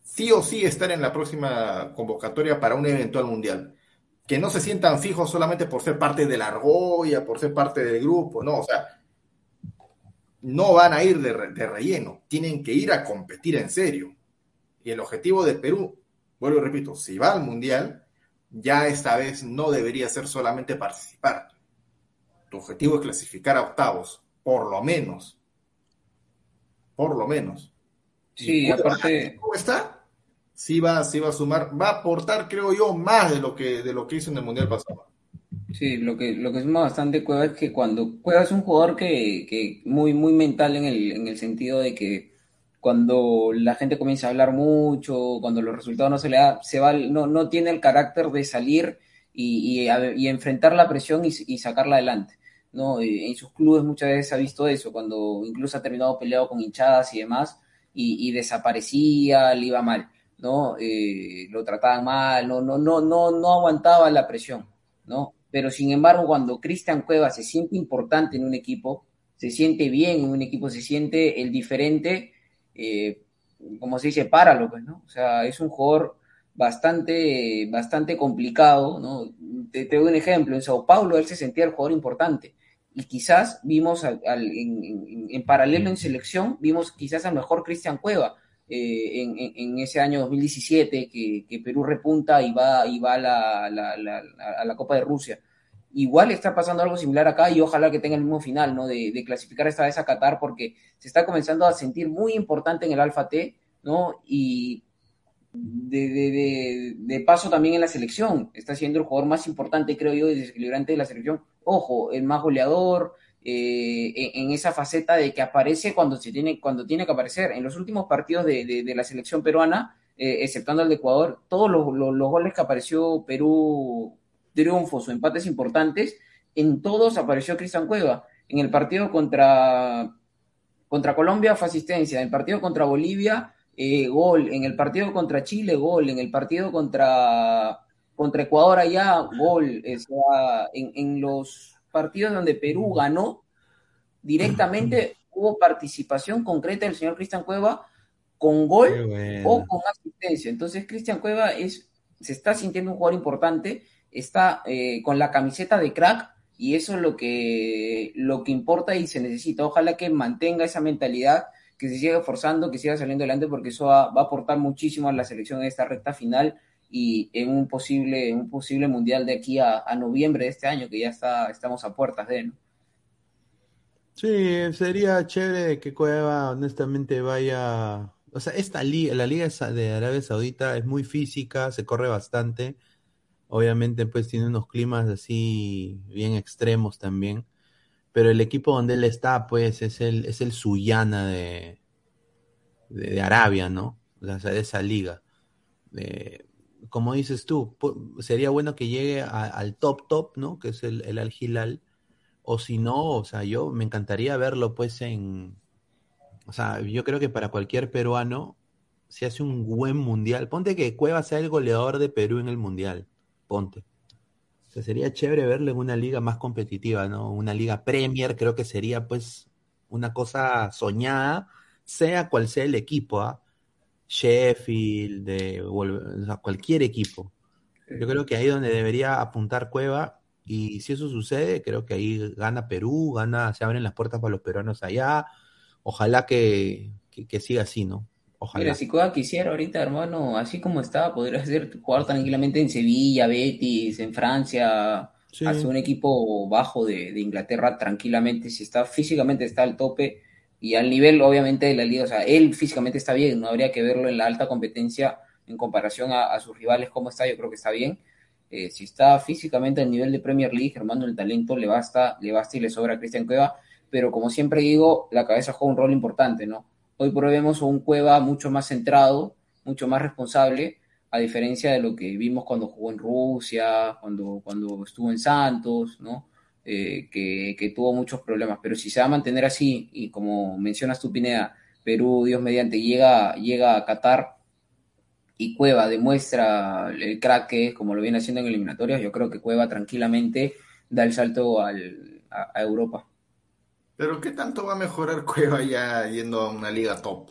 sí o sí estar en la próxima convocatoria para un eventual mundial. Que no se sientan fijos solamente por ser parte de la argolla, por ser parte del grupo, no, o sea, no van a ir de relleno, tienen que ir a competir en serio. Y el objetivo de Perú, vuelvo y repito, si va al mundial, ya esta vez no debería ser solamente participar. Tu objetivo es clasificar a octavos, por lo menos. Por lo menos. Sí, aparte. ¿Cómo está? sí va, sí va a sumar, va a aportar, creo yo, más de lo que, de lo que hizo en el Mundial pasado. Sí, lo que, lo que suma bastante Cueva es que cuando Cueva es un jugador que, que muy, muy mental en el, en el sentido de que cuando la gente comienza a hablar mucho, cuando los resultados no se le da, se va, no, no tiene el carácter de salir y, y, y enfrentar la presión y, y, sacarla adelante. ¿no? En sus clubes muchas veces ha visto eso, cuando incluso ha terminado peleado con hinchadas y demás, y desaparecía, le iba mal. ¿no? Eh, lo trataban mal, no, no, no, no, no aguantaba la presión, ¿no? Pero sin embargo, cuando Cristian Cueva se siente importante en un equipo, se siente bien en un equipo, se siente el diferente, eh, como se dice, páralo, pues, ¿no? O sea, es un jugador bastante, bastante complicado, ¿no? Te, doy un ejemplo, en Sao Paulo él se sentía el jugador importante, y quizás vimos al, en, en, paralelo en selección, vimos quizás al mejor Cristian Cueva, eh, en, en, ese año 2017 que, que, Perú repunta y va, y va a, la, la, la, a la Copa de Rusia. Igual está pasando algo similar acá y ojalá que tenga el mismo final, ¿no? De, clasificar esta vez a Qatar porque se está comenzando a sentir muy importante en el Alfa T, ¿no? Y de, de, de, paso también en la selección. Está siendo el jugador más importante, creo yo, y desequilibrante de la selección. Ojo, el más goleador, eh, en esa faceta de que aparece cuando, se tiene, cuando tiene que aparecer. En los últimos partidos de, la selección peruana, eh, exceptuando el de Ecuador, todos los, los, los, goles que apareció Perú, triunfos o empates importantes, en todos apareció Cristian Cueva. En el partido contra, contra Colombia fue asistencia, en el partido contra Bolivia, eh, gol, en el partido contra Chile, gol, en el partido contra, contra Ecuador allá, gol, o sea, en, en los partidos donde Perú ganó directamente, hubo participación concreta del señor Cristian Cueva con gol o con asistencia. Entonces, Cristian Cueva es, se está sintiendo un jugador importante, está eh, con la camiseta de crack y eso es lo que, lo que importa y se necesita. Ojalá que mantenga esa mentalidad, que se siga forzando, que siga saliendo adelante, porque eso va, a aportar muchísimo a la selección en esta recta final y en un posible, un posible mundial de aquí a, a, noviembre de este año, que ya está, estamos a puertas de, ¿no? Sí, sería chévere que Cueva honestamente vaya, o sea, esta liga, la liga de Arabia Saudita es muy física, se corre bastante, obviamente pues tiene unos climas así bien extremos también, pero el equipo donde él está pues es el, es el Suyana de, de, Arabia, ¿no? De esa liga. Eh, como dices tú, sería bueno que llegue al top top, ¿no? Que es el, el Al Hilal. O si no, o sea, yo me encantaría verlo pues en... O sea, yo creo que para cualquier peruano, si hace un buen mundial, ponte que Cueva sea el goleador de Perú en el mundial, ponte. Sería chévere verlo en una liga más competitiva, ¿no? Una liga Premier, creo que sería pues una cosa soñada, sea cual sea el equipo, ¿ah? Sheffield, cualquier equipo. Yo creo que ahí es donde debería apuntar Cueva y si eso sucede, creo que ahí gana Perú, gana, se abren las puertas para los peruanos allá. Ojalá que, que, que siga así, ¿no? Ojalá. Mira, si Cueva quisiera ahorita, hermano, así como está, podría ser jugar tranquilamente en Sevilla, Betis, en Francia, sí. hacer un equipo bajo de, de, Inglaterra tranquilamente. Si está físicamente está al tope, Y al nivel, obviamente, de la liga, o sea, él físicamente está bien, no habría que verlo en la alta competencia en comparación a, sus rivales, cómo está, yo creo que está bien. Eh, si está físicamente al nivel de Premier League, Germando, el talento le basta, le basta y le sobra a Cristian Cueva, pero como siempre digo, la cabeza juega un rol importante, ¿no? Hoy por hoy vemos un Cueva mucho más centrado, mucho más responsable, a diferencia de lo que vimos cuando jugó en Rusia, cuando, cuando estuvo en Santos, ¿no? Eh, que, tuvo muchos problemas. Pero si se va a mantener así, y como mencionas tú, Pineda, Perú, Dios mediante, llega, llega a Qatar y Cueva demuestra el crack que como lo viene haciendo en eliminatorias, yo creo que Cueva tranquilamente da el salto al, a Europa. Pero ¿qué tanto va a mejorar Cueva ya yendo a una liga top?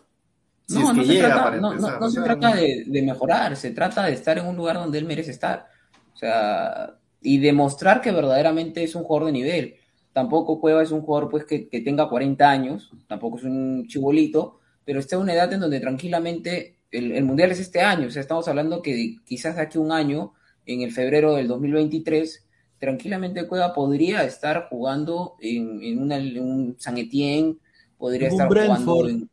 no, no, se trata, no, se trata de, mejorar, se trata de estar en un lugar donde él merece estar. O sea, y demostrar que verdaderamente es un jugador de nivel. Tampoco Cueva es un jugador pues que, tenga 40 años, tampoco es un chibolito, pero está en una edad en donde tranquilamente el, el, Mundial es este año. O sea, estamos hablando que quizás de aquí un año, en el febrero del 2023, tranquilamente Cueva podría estar jugando en, en, un San Etienne, podría estar jugando en,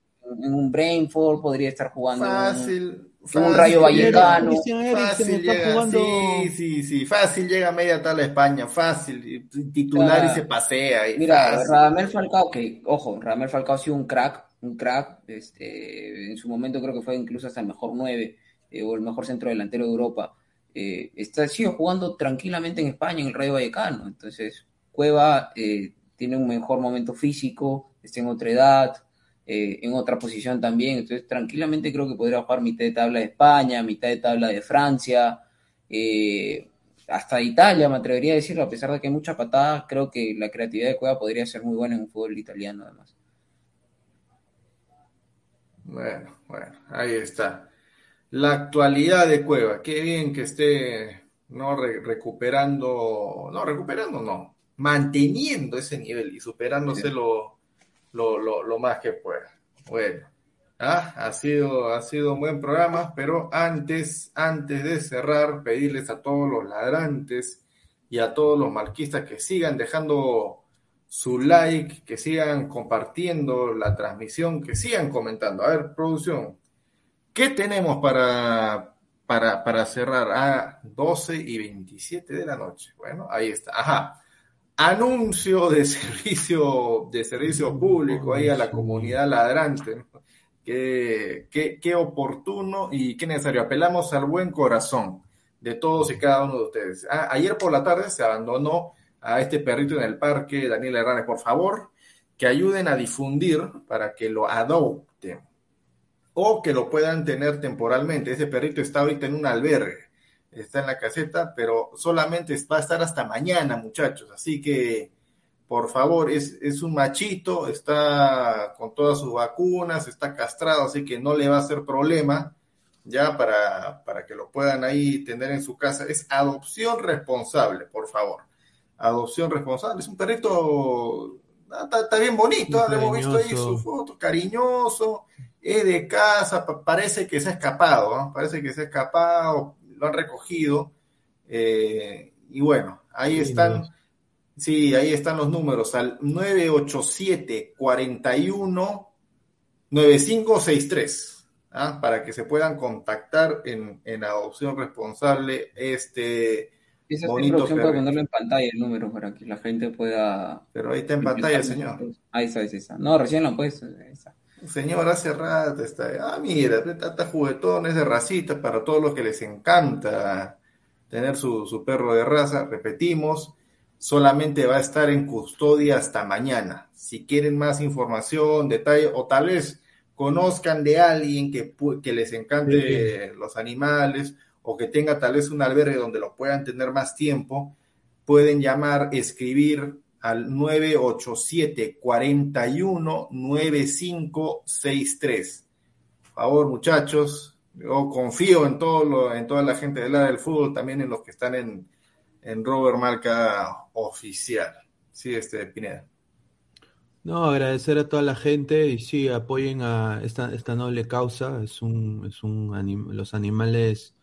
un Brainford, podría estar jugando fácil, en, un Rayo Vallecano. Fácil llega, sí, sí, sí, fácil llega a media tal España, fácil, titular y se pasea. Mira, Radamel Falcao, que, ojo, Radamel Falcao ha sido un crack, un crack, este, en su momento creo que fue incluso hasta el mejor 9 eh, o el mejor centro delantero de Europa eh, está sigue jugando tranquilamente en España, en el Rayo Vallecano. Entonces, Cueva eh, tiene un mejor momento físico, está en otra edad, eh, en otra posición también. Entonces, tranquilamente creo que podría jugar mitad de tabla de España, mitad de tabla de Francia, hasta Italia, me atrevería a decirlo, a pesar de que hay mucha patada, creo que la creatividad de Cueva podría ser muy buena en un fútbol italiano, además. Bueno, bueno, ahí está la actualidad de Cueva. Qué bien que esté no recuperando, no recuperando, no, manteniendo ese nivel y superándose lo, lo, más que pueda. Bueno, ¿ah? ha, sido, ha sido un buen programa, pero antes, antes de cerrar, pedirles a todos los ladrantes y a todos los marquistas que sigan dejando su like, que sigan compartiendo la transmisión, que sigan comentando. A ver, producción, ¿Qué tenemos para, para, cerrar? A 12 y 27 de la noche. Bueno, ahí está. Ajá. Anuncio de servicio, de servicio público ahí a la comunidad ladrante. Qué, qué, oportuno y qué necesario. Apelamos al buen corazón de todos y cada uno de ustedes. Ah, ayer por la tarde se abandonó a este perrito en el parque, Daniel Hernández, por favor, que ayuden a difundir para que lo adopten o que lo puedan tener temporalmente. Ese perrito está ahorita en un albergue, está en la caseta, pero solamente va a estar hasta mañana, muchachos. Así que, por favor, es, es un machito, está con todas sus vacunas, está castrado, así que no le va a hacer problema ya para, para que lo puedan ahí tener en su casa. Es adopción responsable, por favor. Adopción responsable. Es un perrito, ah, está, bien bonito, ¿eh? hemos visto ahí su foto, cariñoso, es de casa, parece que se ha escapado, parece que se ha escapado, lo han recogido. Eh, y bueno, ahí están, sí, ahí están los números, al 987 41 9563, ¿ah? para que se puedan contactar en, adopción responsable este esa bonito puede ponerlo en pantalla el número para que la gente pueda. Pero ahí está en pantalla, señor. Ahí está, ahí está. No, recién lo han puesto. Ahí está. Señor, hace rato está. Ah, mira, está juguetón, es de racita para todos los que les encanta tener su, perro de raza. Repetimos, solamente va a estar en custodia hasta mañana. Si quieren más información, detalle, o tal vez conozcan de alguien que, que les encante los animales o que tenga tal vez un albergue donde lo puedan tener más tiempo, pueden llamar, escribir al 987 41 9563. Por favor, muchachos, yo confío en todo lo, en toda la gente del área del fútbol, también en los que están en, en Robert Marca oficial. Sí, este Pineda. No, agradecer a toda la gente y sí, apoyen a esta, esta noble causa. Es un, es un los animales,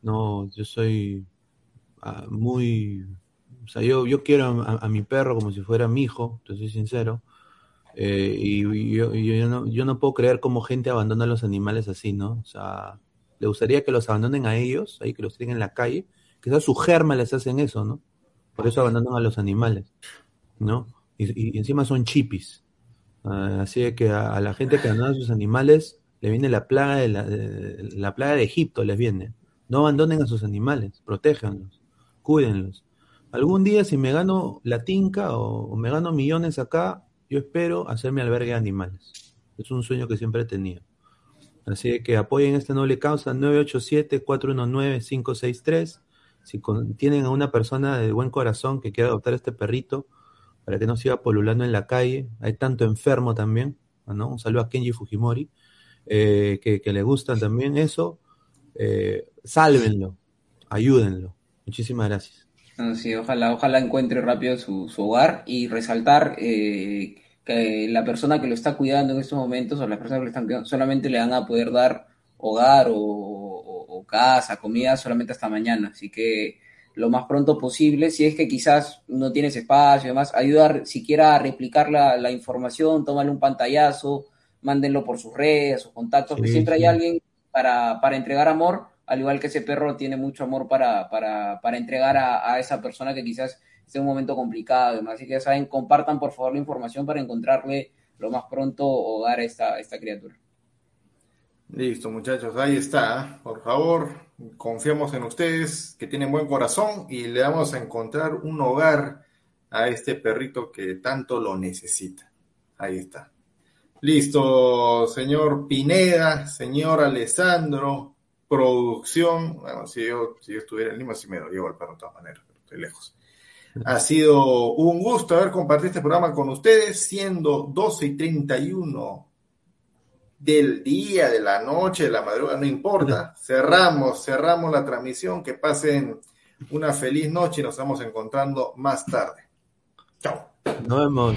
no, yo soy ah, muy sea, yo, yo quiero a, mi perro como si fuera mi hijo, te soy sincero. Eh, y, yo, no, yo, no, puedo creer cómo gente abandona a los animales así, ¿no? O sea, le gustaría que los abandonen a ellos, ahí que los tienen en la calle. Quizás su germa les hacen eso, ¿no? Por eso abandonan a los animales, ¿no? Y, encima son chipis. Ah, así que a, la gente que abandona a sus animales le viene la plaga de la, la plaga de Egipto, les viene. No abandonen a sus animales, protéjanlos, cuídenlos. Algún día si me gano la tinca o, me gano millones acá, yo espero hacerme albergue de animales. Es un sueño que siempre tenido. Así que apoyen esta noble causa 987-419-563. Si tienen a una persona de buen corazón que quiera adoptar este perrito para que no siga polulando en la calle, hay tanto enfermo también, ¿no? Un saludo a Kenji Fujimori, eh, que, le gustan también eso. Eh, sálvenlo, ayúdenlo. Muchísimas gracias. Sí, ojalá, ojalá encuentre rápido su, hogar y resaltar eh, que la persona que lo está cuidando en estos momentos o las personas que lo están cuidando solamente le van a poder dar hogar o, casa, comida solamente hasta mañana. Así que lo más pronto posible, si es que quizás no tienes espacio y demás, ayudar siquiera a replicar la, la información, tómale un pantallazo, mándenlo por sus redes, sus contactos, que siempre hay alguien para, para entregar amor al igual que ese perro tiene mucho amor para, para, entregar a, esa persona que quizás esté en un momento complicado. Además, así que ya saben, compartan por favor la información para encontrarle lo más pronto hogar a esta, esta criatura. Listo, muchachos, ahí está. Por favor, confiamos en ustedes, que tienen buen corazón y le vamos a encontrar un hogar a este perrito que tanto lo necesita. Ahí está. Listo, señor Pineda, señor Alessandro, producción, bueno, si yo, si yo estuviera en Lima, sí me lo llevo al perro de todas maneras, pero estoy lejos. Ha sido un gusto haber compartido este programa con ustedes, siendo 12 y 31 del día, de la noche, de la madrugada, no importa. Cerramos, cerramos la transmisión. Que pasen una feliz noche y nos estamos encontrando más tarde. Chao. Nos vemos.